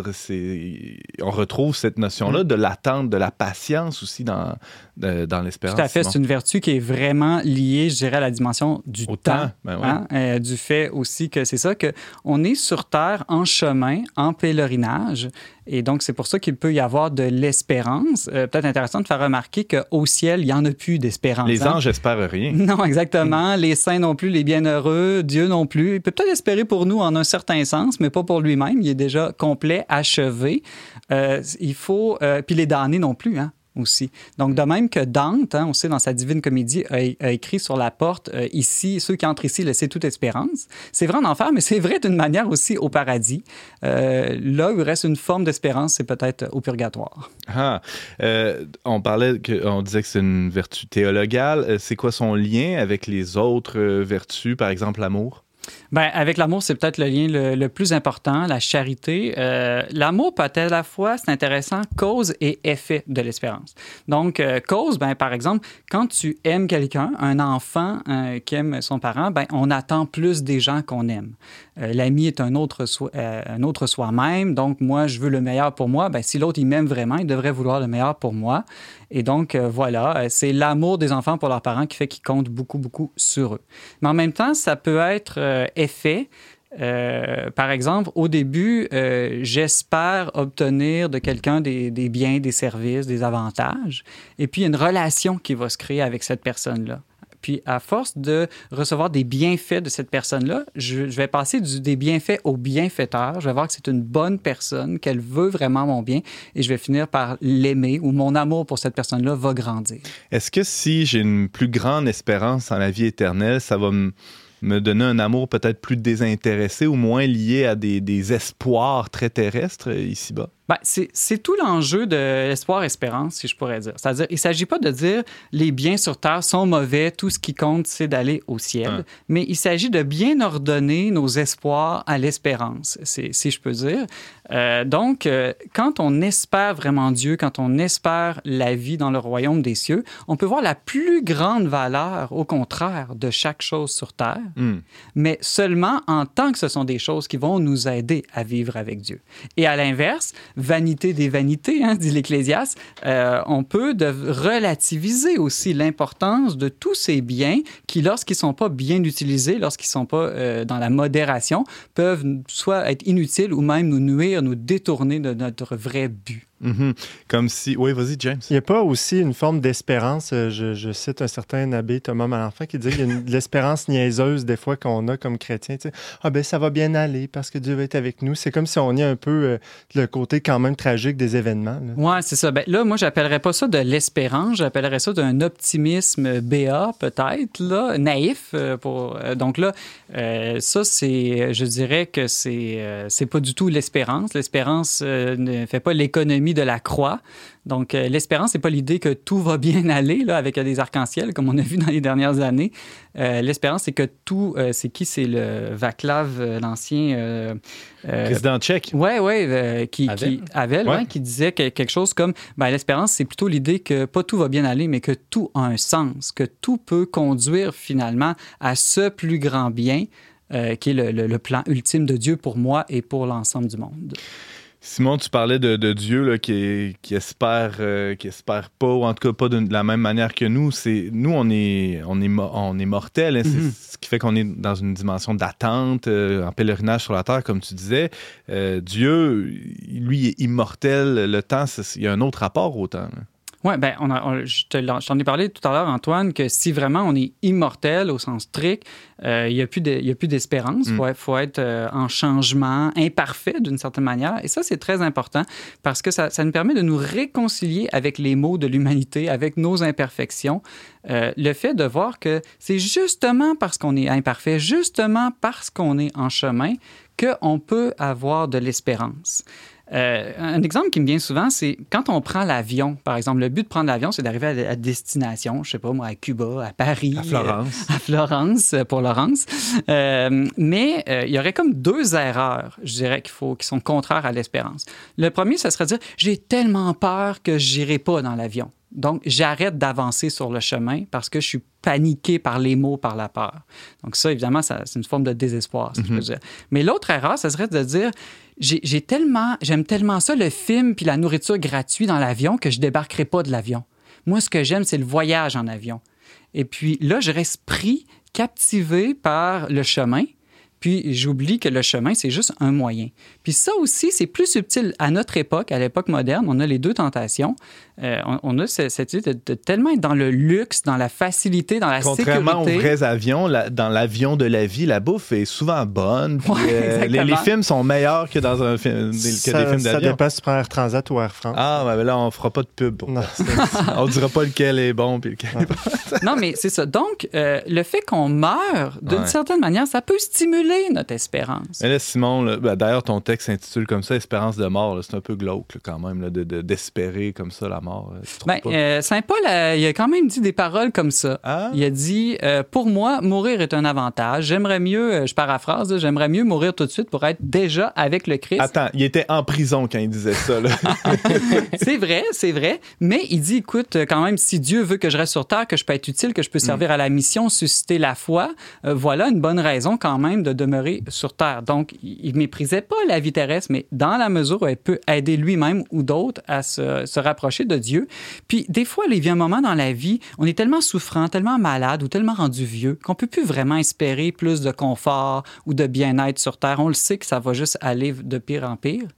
attendre. c'est- On retrouve cette notion-là de l'attente, de la patience aussi dans, de- dans l'espérance. Tout à fait, c'est une vertu qui est vraiment liée, je dirais, à la dimension du Au temps. temps, ben ouais. hein, euh, du fait aussi que c'est ça, que on est sur Terre en chemin, en pèlerinage. Et donc, c'est pour ça qu'il peut y avoir de l'espérance. Euh, Peut-être intéressant de faire remarquer qu'au ciel, il n'y en a plus d'espérance. Les hein. anges espèrent rien. Non, exactement. Les saints non plus, les bienheureux, Dieu non plus. Il peut peut-être espérer pour nous en un certain sens, mais pas pour lui-même. Il est déjà complet, achevé. Euh, il faut... euh, puis les damnés non plus, hein, aussi. Donc, de même que Dante, hein, on sait dans sa Divine Comédie, a, écrit sur la porte, euh, ici, ceux qui entrent ici, laissez toute espérance. C'est vrai en enfer, mais c'est vrai d'une manière aussi au paradis. Là où reste une forme d'espérance, c'est peut-être au purgatoire. Ah, on parlait, on disait que c'est une vertu théologale. C'est quoi son lien avec les autres vertus, par exemple l'amour? Ben, avec l'amour, c'est peut-être le lien le, plus important, la charité. Euh, l'amour peut être à la fois, c'est intéressant, cause et effet de l'espérance. Donc, euh, cause, ben, par exemple, quand tu aimes quelqu'un, un enfant euh, qui aime son parent, ben, on attend plus des gens qu'on aime. L'ami est un autre, un autre soi-même, donc moi, je veux le meilleur pour moi. Ben, si l'autre, il m'aime vraiment, il devrait vouloir le meilleur pour moi. Et donc, euh, voilà, euh, c'est l'amour des enfants pour leurs parents qui fait qu'ils comptent beaucoup, beaucoup sur eux. Mais en même temps, ça peut être euh, effet. Par exemple, au début, j'espère obtenir de quelqu'un des, des biens, des services, des avantages. Et puis, il y a une relation qui va se créer avec cette personne-là. Puis, à force de recevoir des bienfaits de cette personne-là, je, vais passer des bienfaits au bienfaiteur. Je vais voir que c'est une bonne personne, qu'elle veut vraiment mon bien, et je vais finir par l'aimer ou mon amour pour cette personne-là va grandir. Est-ce que si j'ai une plus grande espérance en la vie éternelle, ça va me donner un amour peut-être plus désintéressé ou moins lié à des, des espoirs très terrestres euh, ici-bas? Ben, c'est tout l'enjeu de l'espoir-espérance, si je pourrais dire. C'est-à-dire, il ne s'agit pas de dire les biens sur Terre sont mauvais, tout ce qui compte, c'est d'aller au ciel, mais il s'agit de bien ordonner nos espoirs à l'espérance, si je peux dire. Euh, donc, euh, quand on espère vraiment Dieu, quand on espère la vie dans le royaume des cieux, on peut voir la plus grande valeur, au contraire, de chaque chose sur Terre, Hmm. mais seulement en tant que ce sont des choses qui vont nous aider à vivre avec Dieu. Et à l'inverse, vanité des vanités, hein, dit l'Ecclésiaste, euh, on peut relativiser aussi l'importance de tous ces biens qui, lorsqu'ils ne sont pas bien utilisés, lorsqu'ils ne sont pas euh, dans la modération, peuvent soit être inutiles ou même nous nuire, nous détourner de notre vrai but. Mhm. Comme si. Oui, vas-y, James. Il n'y a pas aussi une forme d'espérance, euh, je, je cite un certain abbé Thomas Malenfant qui dit qu'il y a une- de l'espérance niaiseuse des fois qu'on a comme chrétien. tu sais. Ah ben ça va bien aller parce que Dieu va être avec nous. C'est comme si on y a un peu euh, le côté quand même tragique des événements. Ouais, c'est ça. Ben, là, moi, j'appellerais pas ça de l'espérance, j'appellerais ça d'un optimisme BA, peut-être, là, naïf. euh, pour, donc là, euh, ça, c'est, je dirais que c'est, euh, c'est pas du tout l'espérance. L'espérance euh, ne fait pas l'économie de la croix. Donc, euh, l'espérance, c'est pas l'idée que tout va bien aller, là, avec euh, des arcs-en-ciel, comme on a vu dans les dernières années. Euh, l'espérance, c'est que tout, euh, c'est qui? C'est le Vaclav, l'ancien... Président tchèque. Ouais, euh, qui, Havel. qui, Havel, Ouais. ouais, qui disait que- quelque chose comme ben, l'espérance, c'est plutôt l'idée que pas tout va bien aller, mais que tout a un sens, que tout peut conduire finalement à ce plus grand bien qui est le, le- le plan ultime de Dieu pour moi et pour l'ensemble du monde. Simon, tu parlais de, de Dieu là, qui, qui espère, euh, qui espère pas, ou en tout cas pas de, de la même manière que nous. C'est nous, on est, on est, mo- on est mortel. hein. C'est Mhm. ce qui fait qu'on est dans une dimension d'attente, euh, en pélerinage sur la terre, comme tu disais. Euh, Dieu, lui, est immortel. Le temps, il y a un autre rapport au temps. là. Oui, ben, on a- on- je t'en ai parlé tout à l'heure, Antoine, que si vraiment on est immortel au sens strict, euh, il n'y a plus de- il y a plus d'espérance. Il Mm. faut, faut être euh, en changement, imparfait d'une certaine manière. Et ça, c'est très important parce que ça, ça nous permet de nous réconcilier avec les maux de l'humanité, avec nos imperfections. Euh, le fait de voir que c'est justement parce qu'on est imparfait, justement parce qu'on est en chemin, qu'on peut avoir de l'espérance. Euh, un exemple qui me vient souvent, c'est quand on prend l'avion, par exemple. Le but de prendre l'avion, c'est d'arriver à, à destination, je sais pas moi, à Cuba, à Paris. À Florence. euh, à Florence, euh, pour Laurence. Euh, mais il y aurait comme deux erreurs, je dirais, qu'il faut, qui sont contraires à l'espérance. Le premier, ça serait de dire j'ai tellement peur que j'irai pas dans l'avion. Donc, j'arrête d'avancer sur le chemin parce que je suis paniqué par les mots, par la peur. Donc, ça, évidemment, ça- c'est une forme de désespoir, si je peux dire. Mais l'autre erreur, ça serait de dire j'ai tellement, j'aime tellement ça, le film puis la nourriture gratuite dans l'avion, que je débarquerai pas de l'avion. Moi, ce que j'aime, c'est le voyage en avion. Et puis là, je reste pris, captivé par le chemin. Puis j'oublie que le chemin, c'est juste un moyen. Puis ça aussi, c'est plus subtil. À notre époque, à l'époque moderne, on a les deux tentations. Euh, on, on a ce- cette idée de, de tellement être dans le luxe, dans la facilité, dans la Contrairement sécurité. aux vrais avions, la- dans l'avion de la vie, la bouffe est souvent bonne. puis, Ouais, euh, les, films sont meilleurs que dans un film, des, que ça, des films ça d'avion. dépend si tu prends Air Transat ou Air France. Ah, ben là, on fera pas de pub. pour Non. ça. on dira pas lequel est bon puis lequel est pas. non, mais c'est ça. Donc, euh, le fait qu'on meurt, d'une Ouais. certaine manière, ça peut stimuler notre espérance. Mais là, Simon, ben, d'ailleurs, ton texte s'intitule comme ça, Espérance de mort. C'est un peu glauque là, quand même, là, de- de- d'espérer comme ça la mort. trouves Ben, pas? euh, Saint Paul, euh, il a quand même dit des paroles comme ça. Ah? Il a dit euh, Pour moi, mourir est un avantage. J'aimerais mieux, euh, je paraphrase, j'aimerais mieux mourir tout de suite pour être déjà avec le Christ. Attends, il était en prison quand il disait ça. C'est vrai, c'est vrai. Mais il dit écoute, euh, quand même, si Dieu veut que je reste sur terre, que je peux être utile, que je peux servir à la mission, susciter la foi, euh, voilà une bonne raison quand même de demeurer sur terre. Donc, il méprisait pas la vie terrestre, mais dans la mesure où elle peut aider lui-même ou d'autres à se, rapprocher de Dieu. Puis, des fois, il vient un moment dans la vie, on est tellement souffrant, tellement malade ou tellement rendu vieux qu'on peut plus vraiment espérer plus de confort ou de bien-être sur terre. On le sait que ça va juste aller de pire en pire.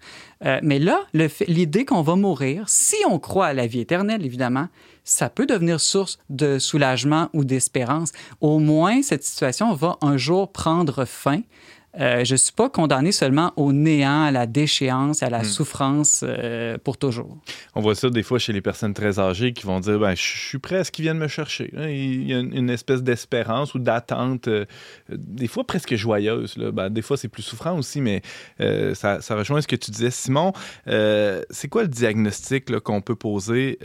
Euh, mais là, l'idée qu'on va mourir, si on croit à la vie éternelle, évidemment, ça peut devenir source de soulagement ou d'espérance. Au moins, cette situation va un jour prendre fin. Euh, je ne suis pas condamné seulement au néant, à la déchéance, à la Hmm. souffrance euh, pour toujours. On voit ça des fois chez les personnes très âgées qui vont dire ben, Je suis prêt à ce qu'ils viennent me chercher. Hein, Il y a une, espèce d'espérance ou d'attente, euh, des fois presque joyeuse. Là. Ben, des fois, c'est plus souffrant aussi, mais ça, ça rejoint ce que tu disais. Simon, c'est quoi le diagnostic qu'on peut poser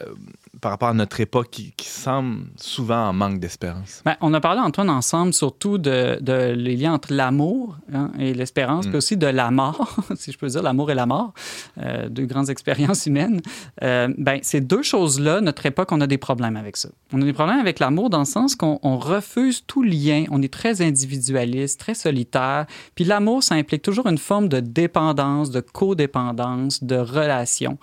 euh, par rapport à notre époque qui, qui semble souvent en manque d'espérance? Ben, on a parlé, Antoine, ensemble, surtout de, de les liens entre l'amour hein, et l'espérance, Mm. puis aussi de la mort, si je peux dire, l'amour et la mort, euh, deux grandes expériences humaines. Euh, ben, ces deux choses-là, notre époque, on a des problèmes avec ça. On a des problèmes avec l'amour dans le sens qu'on on refuse tout lien, on est très individualiste, très solitaire, puis l'amour, ça implique toujours une forme de dépendance, de codépendance, de relation.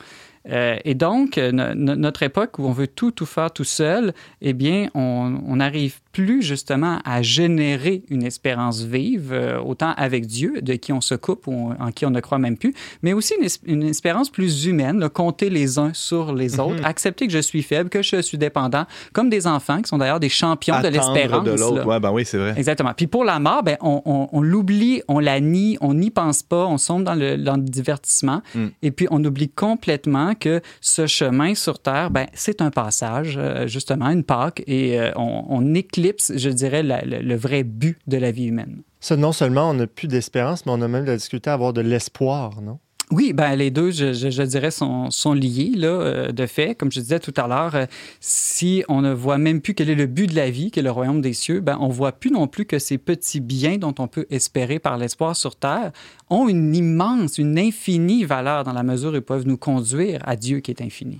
Euh, et donc, euh, no- no- notre époque où on veut tout, tout faire tout seul, eh bien, on n'arrive plus justement à générer une espérance vive, euh, autant avec Dieu, de qui on se coupe ou en qui on ne croit même plus, mais aussi une, une espérance plus humaine, là, compter les uns sur les autres, accepter que je suis faible, que je suis dépendant, comme des enfants qui sont d'ailleurs des champions de l'espérance. de l'autre. Ouais, ben oui, c'est vrai. Exactement. Puis pour la mort, ben, on, on- on l'oublie, on la nie, on n'y pense pas, on sombre dans le, dans le divertissement. Mm. Et puis on oublie complètement que ce chemin sur Terre, ben, c'est un passage, euh, justement, une Pâque, et euh, on, on éclipse, je dirais, la- le, le vrai but de la vie humaine. Ça, non seulement on n'a plus d'espérance, mais on a même la difficulté à avoir de l'espoir, non? Oui, ben les deux, je, je- je dirais, sont, sont liés, là, euh, de fait. Comme je disais tout à l'heure, euh, si on ne voit même plus quel est le but de la vie, qui est le royaume des cieux, ben on voit plus non plus que ces petits biens dont on peut espérer par l'espoir sur terre ont une immense, une infinie valeur dans la mesure où ils peuvent nous conduire à Dieu qui est infini.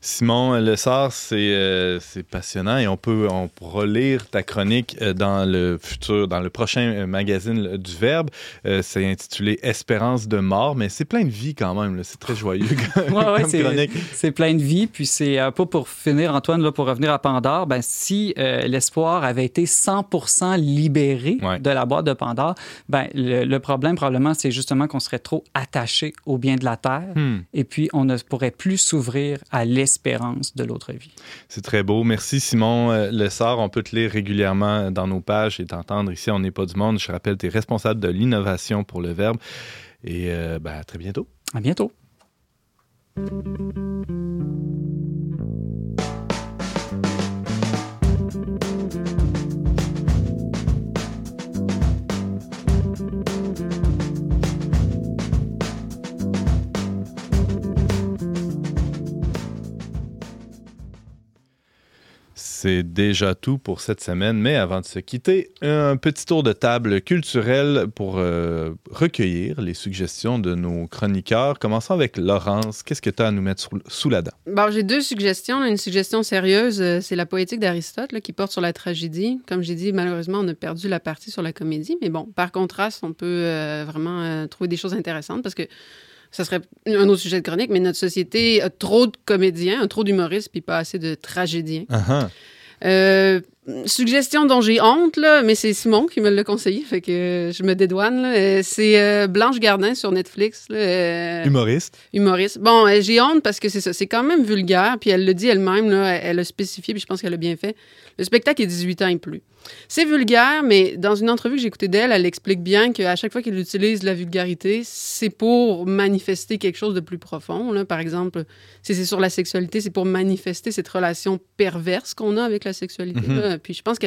Simon Le Sart, c'est euh, c'est passionnant et on peut on pourra lire ta chronique euh, dans le futur, dans le prochain euh, magazine du Verbe. Euh, c'est intitulé Espérance de mort, mais c'est plein de vie quand même. là. C'est très joyeux comme, Ouais, ouais, comme c'est- chronique. C'est plein de vie. Puis c'est un peu pour finir, Antoine, là, pour revenir à Pandore, ben, si euh, l'espoir avait été 100 libéré Ouais. de la boîte de Pandore, ben, le, le problème probablement, c'est justement qu'on serait trop attaché au bien de la Terre Hmm, et puis on ne pourrait plus s'ouvrir à l'espérance de l'autre vie. c'est très beau. Merci Simon euh, Le Sart. On peut te lire régulièrement dans nos pages et t'entendre ici. On n'est pas du monde. Je rappelle, tu es responsable de l'innovation pour le Verbe. Et euh, ben, à très bientôt. À bientôt. C'est déjà tout pour cette semaine, mais avant de se quitter, un petit tour de table culturel pour euh, recueillir les suggestions de nos chroniqueurs. Commençons avec Laurence. Qu'est-ce que tu as à nous mettre sous, la dent? J'ai deux suggestions. Une suggestion sérieuse, euh, c'est la poétique d'Aristote qui porte sur la tragédie. Comme j'ai dit, malheureusement, on a perdu la partie sur la comédie. Mais bon, par contraste, on peut euh, vraiment trouver des choses intéressantes parce que ça serait un autre sujet de chronique, mais notre société a trop de comédiens, trop d'humoristes, puis pas assez de tragédiens. Ah, ah. Euh, suggestion dont j'ai honte, là, mais c'est Simon qui me l'a conseillé, fait que je me dédouane. Euh, C'est euh, Blanche Gardin sur Netflix. là, euh, Humoriste. humoriste. Bon, j'ai honte parce que c'est ça, c'est quand même vulgaire, puis elle le dit elle-même, là, elle, elle a spécifié, puis je pense qu'elle a bien fait. Le spectacle est 18 ans et plus. C'est vulgaire, mais dans une entrevue que j'ai écoutée d'elle, elle explique bien qu'à chaque fois qu'elle utilise la vulgarité, c'est pour manifester quelque chose de plus profond. Là. Par exemple, si c'est sur la sexualité, c'est pour manifester cette relation perverse qu'on a avec la sexualité. Mhm. là. Puis je pense que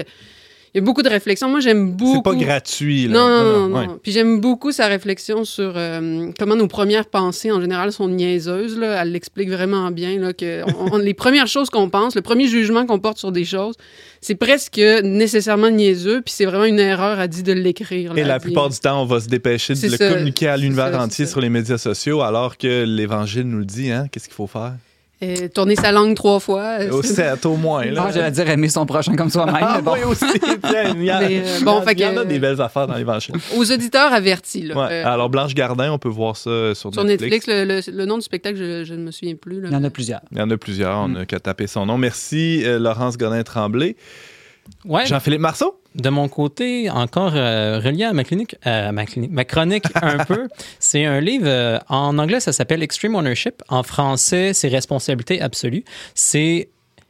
il y a beaucoup de réflexions. Moi, j'aime beaucoup. C'est pas gratuit. Là. Non, non, non. non. ouais. Puis j'aime beaucoup sa réflexion sur euh, comment nos premières pensées, en général, sont niaiseuses. Là. Elle l'explique vraiment bien. Là, que on- on- les premières choses qu'on pense, le premier jugement qu'on porte sur des choses, c'est presque nécessairement niaiseux. Puis c'est vraiment une erreur, à dit, de l'écrire. Et la plupart du temps, on va se dépêcher de le ça, communiquer à l'univers entier sur les médias sociaux, alors que l'Évangile nous le dit. Hein? Qu'est-ce qu'il faut faire? Euh, tourner sa langue trois fois. euh, Au sept au moins. Là. Ah, j'allais dire aimer son prochain comme soi-même, Ah, mais bon. oui, aussi. Il y, a- Mais, euh, bon, il y a- fait il y en a des belles affaires dans l'Évangile. Aux auditeurs avertis. Là. Ouais. Euh, Alors, Blanche Gardin, on peut voir ça sur, sur Netflix, le, le- le nom du spectacle, je, je ne me souviens plus. là. Il y en a plusieurs. Il y en a plusieurs, on Mm. n'a qu'à taper son nom. Merci, euh, Laurence Godin-Tremblay. Ouais, Jean-Philippe Marceau? de mon côté, encore euh, relié à ma clinique, euh, ma, clinique ma chronique un peu, c'est un livre, euh, en anglais, ça s'appelle Extreme Ownership. En français, c'est Responsabilité absolue. C'est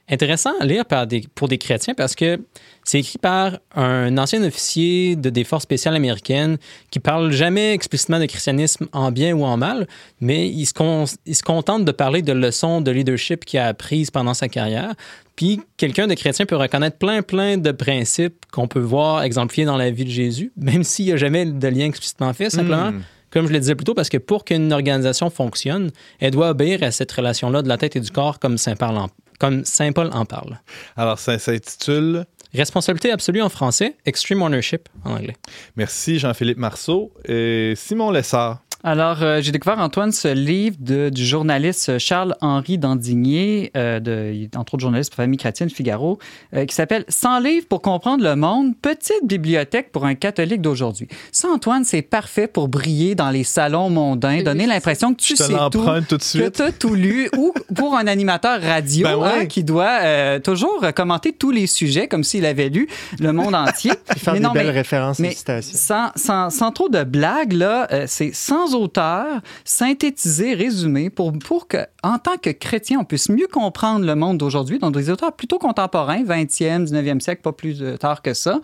intéressant à lire par des, pour des chrétiens parce que c'est écrit par un ancien officier de des forces spéciales américaines qui parle jamais explicitement de christianisme en bien ou en mal, mais il se, con- il se contente de parler de leçons de leadership qu'il a apprises pendant sa carrière. Puis quelqu'un de chrétien peut reconnaître plein, plein de principes qu'on peut voir exemplifiés dans la vie de Jésus, même s'il n'y a jamais de lien explicitement fait, simplement. Hmm. Comme je le disais plus tôt, parce que pour qu'une organisation fonctionne, elle doit obéir à cette relation-là de la tête et du corps, comme Saint Paul en, comme Saint Paul en parle. Alors, ça s'intitule Responsabilité absolue en français, extreme ownership en anglais. Merci Jean-Philippe Marceau et Simon Lessard. Alors, euh, j'ai découvert, Antoine, ce livre de- du journaliste Charles-Henri Dandigné, euh, de, entre autres journaliste pour Famille chrétienne Figaro, euh, qui s'appelle 100 livres pour comprendre le monde, petite bibliothèque pour un catholique d'aujourd'hui. Ça, Antoine, c'est parfait pour briller dans les salons mondains, donner l'impression que tu sais tout, tout de que suite. tu as tout lu, ou pour un animateur radio Ben ouais. hein, qui doit euh, toujours commenter tous les sujets comme s'il avait lu le monde entier. Faire Mais des non, belles mais- références mais et citations. sans, sans, sans trop de blagues, là, euh, c'est sans auteur, synthétisé, résumé, pour, pour que, en tant que chrétien, on puisse mieux comprendre le monde d'aujourd'hui, donc des auteurs plutôt contemporains, 20e, 19e siècle, pas plus tard que ça,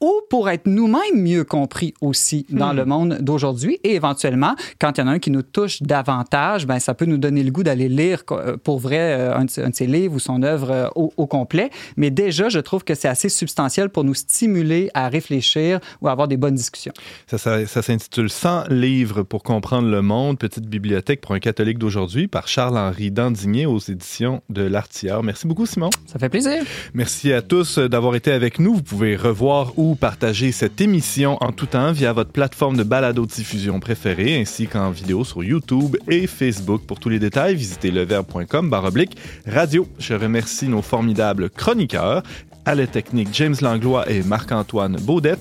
ou pour être nous-mêmes mieux compris aussi dans le monde d'aujourd'hui, et éventuellement, quand il y en a un qui nous touche davantage, ben, ça peut nous donner le goût d'aller lire euh, pour vrai euh, un, de ses- livres ou son œuvre euh, au, au complet. Mais déjà, je trouve que c'est assez substantiel pour nous stimuler à réfléchir ou à avoir des bonnes discussions. Ça, ça- ça s'intitule 100 livres pour comprendre le monde, petite bibliothèque pour un catholique d'aujourd'hui par Charles-Henri Dandigné aux éditions de l'Artilleur. Merci beaucoup Simon. Ça fait plaisir. Merci à tous d'avoir été avec nous. Vous pouvez revoir ou partager cette émission en tout temps via votre plateforme de balado-diffusion préférée ainsi qu'en vidéo sur YouTube et Facebook. Pour tous les détails, visitez leverbe.com baroblique radio. Je remercie nos formidables chroniqueurs à la technique James Langlois et Marc-Antoine Baudette.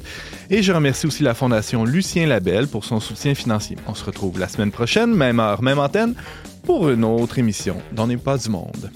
Et je remercie aussi la Fondation Lucien Labelle pour son soutien financier. On se retrouve la semaine prochaine, même heure, même antenne, pour une autre émission d'On n'est pas du monde.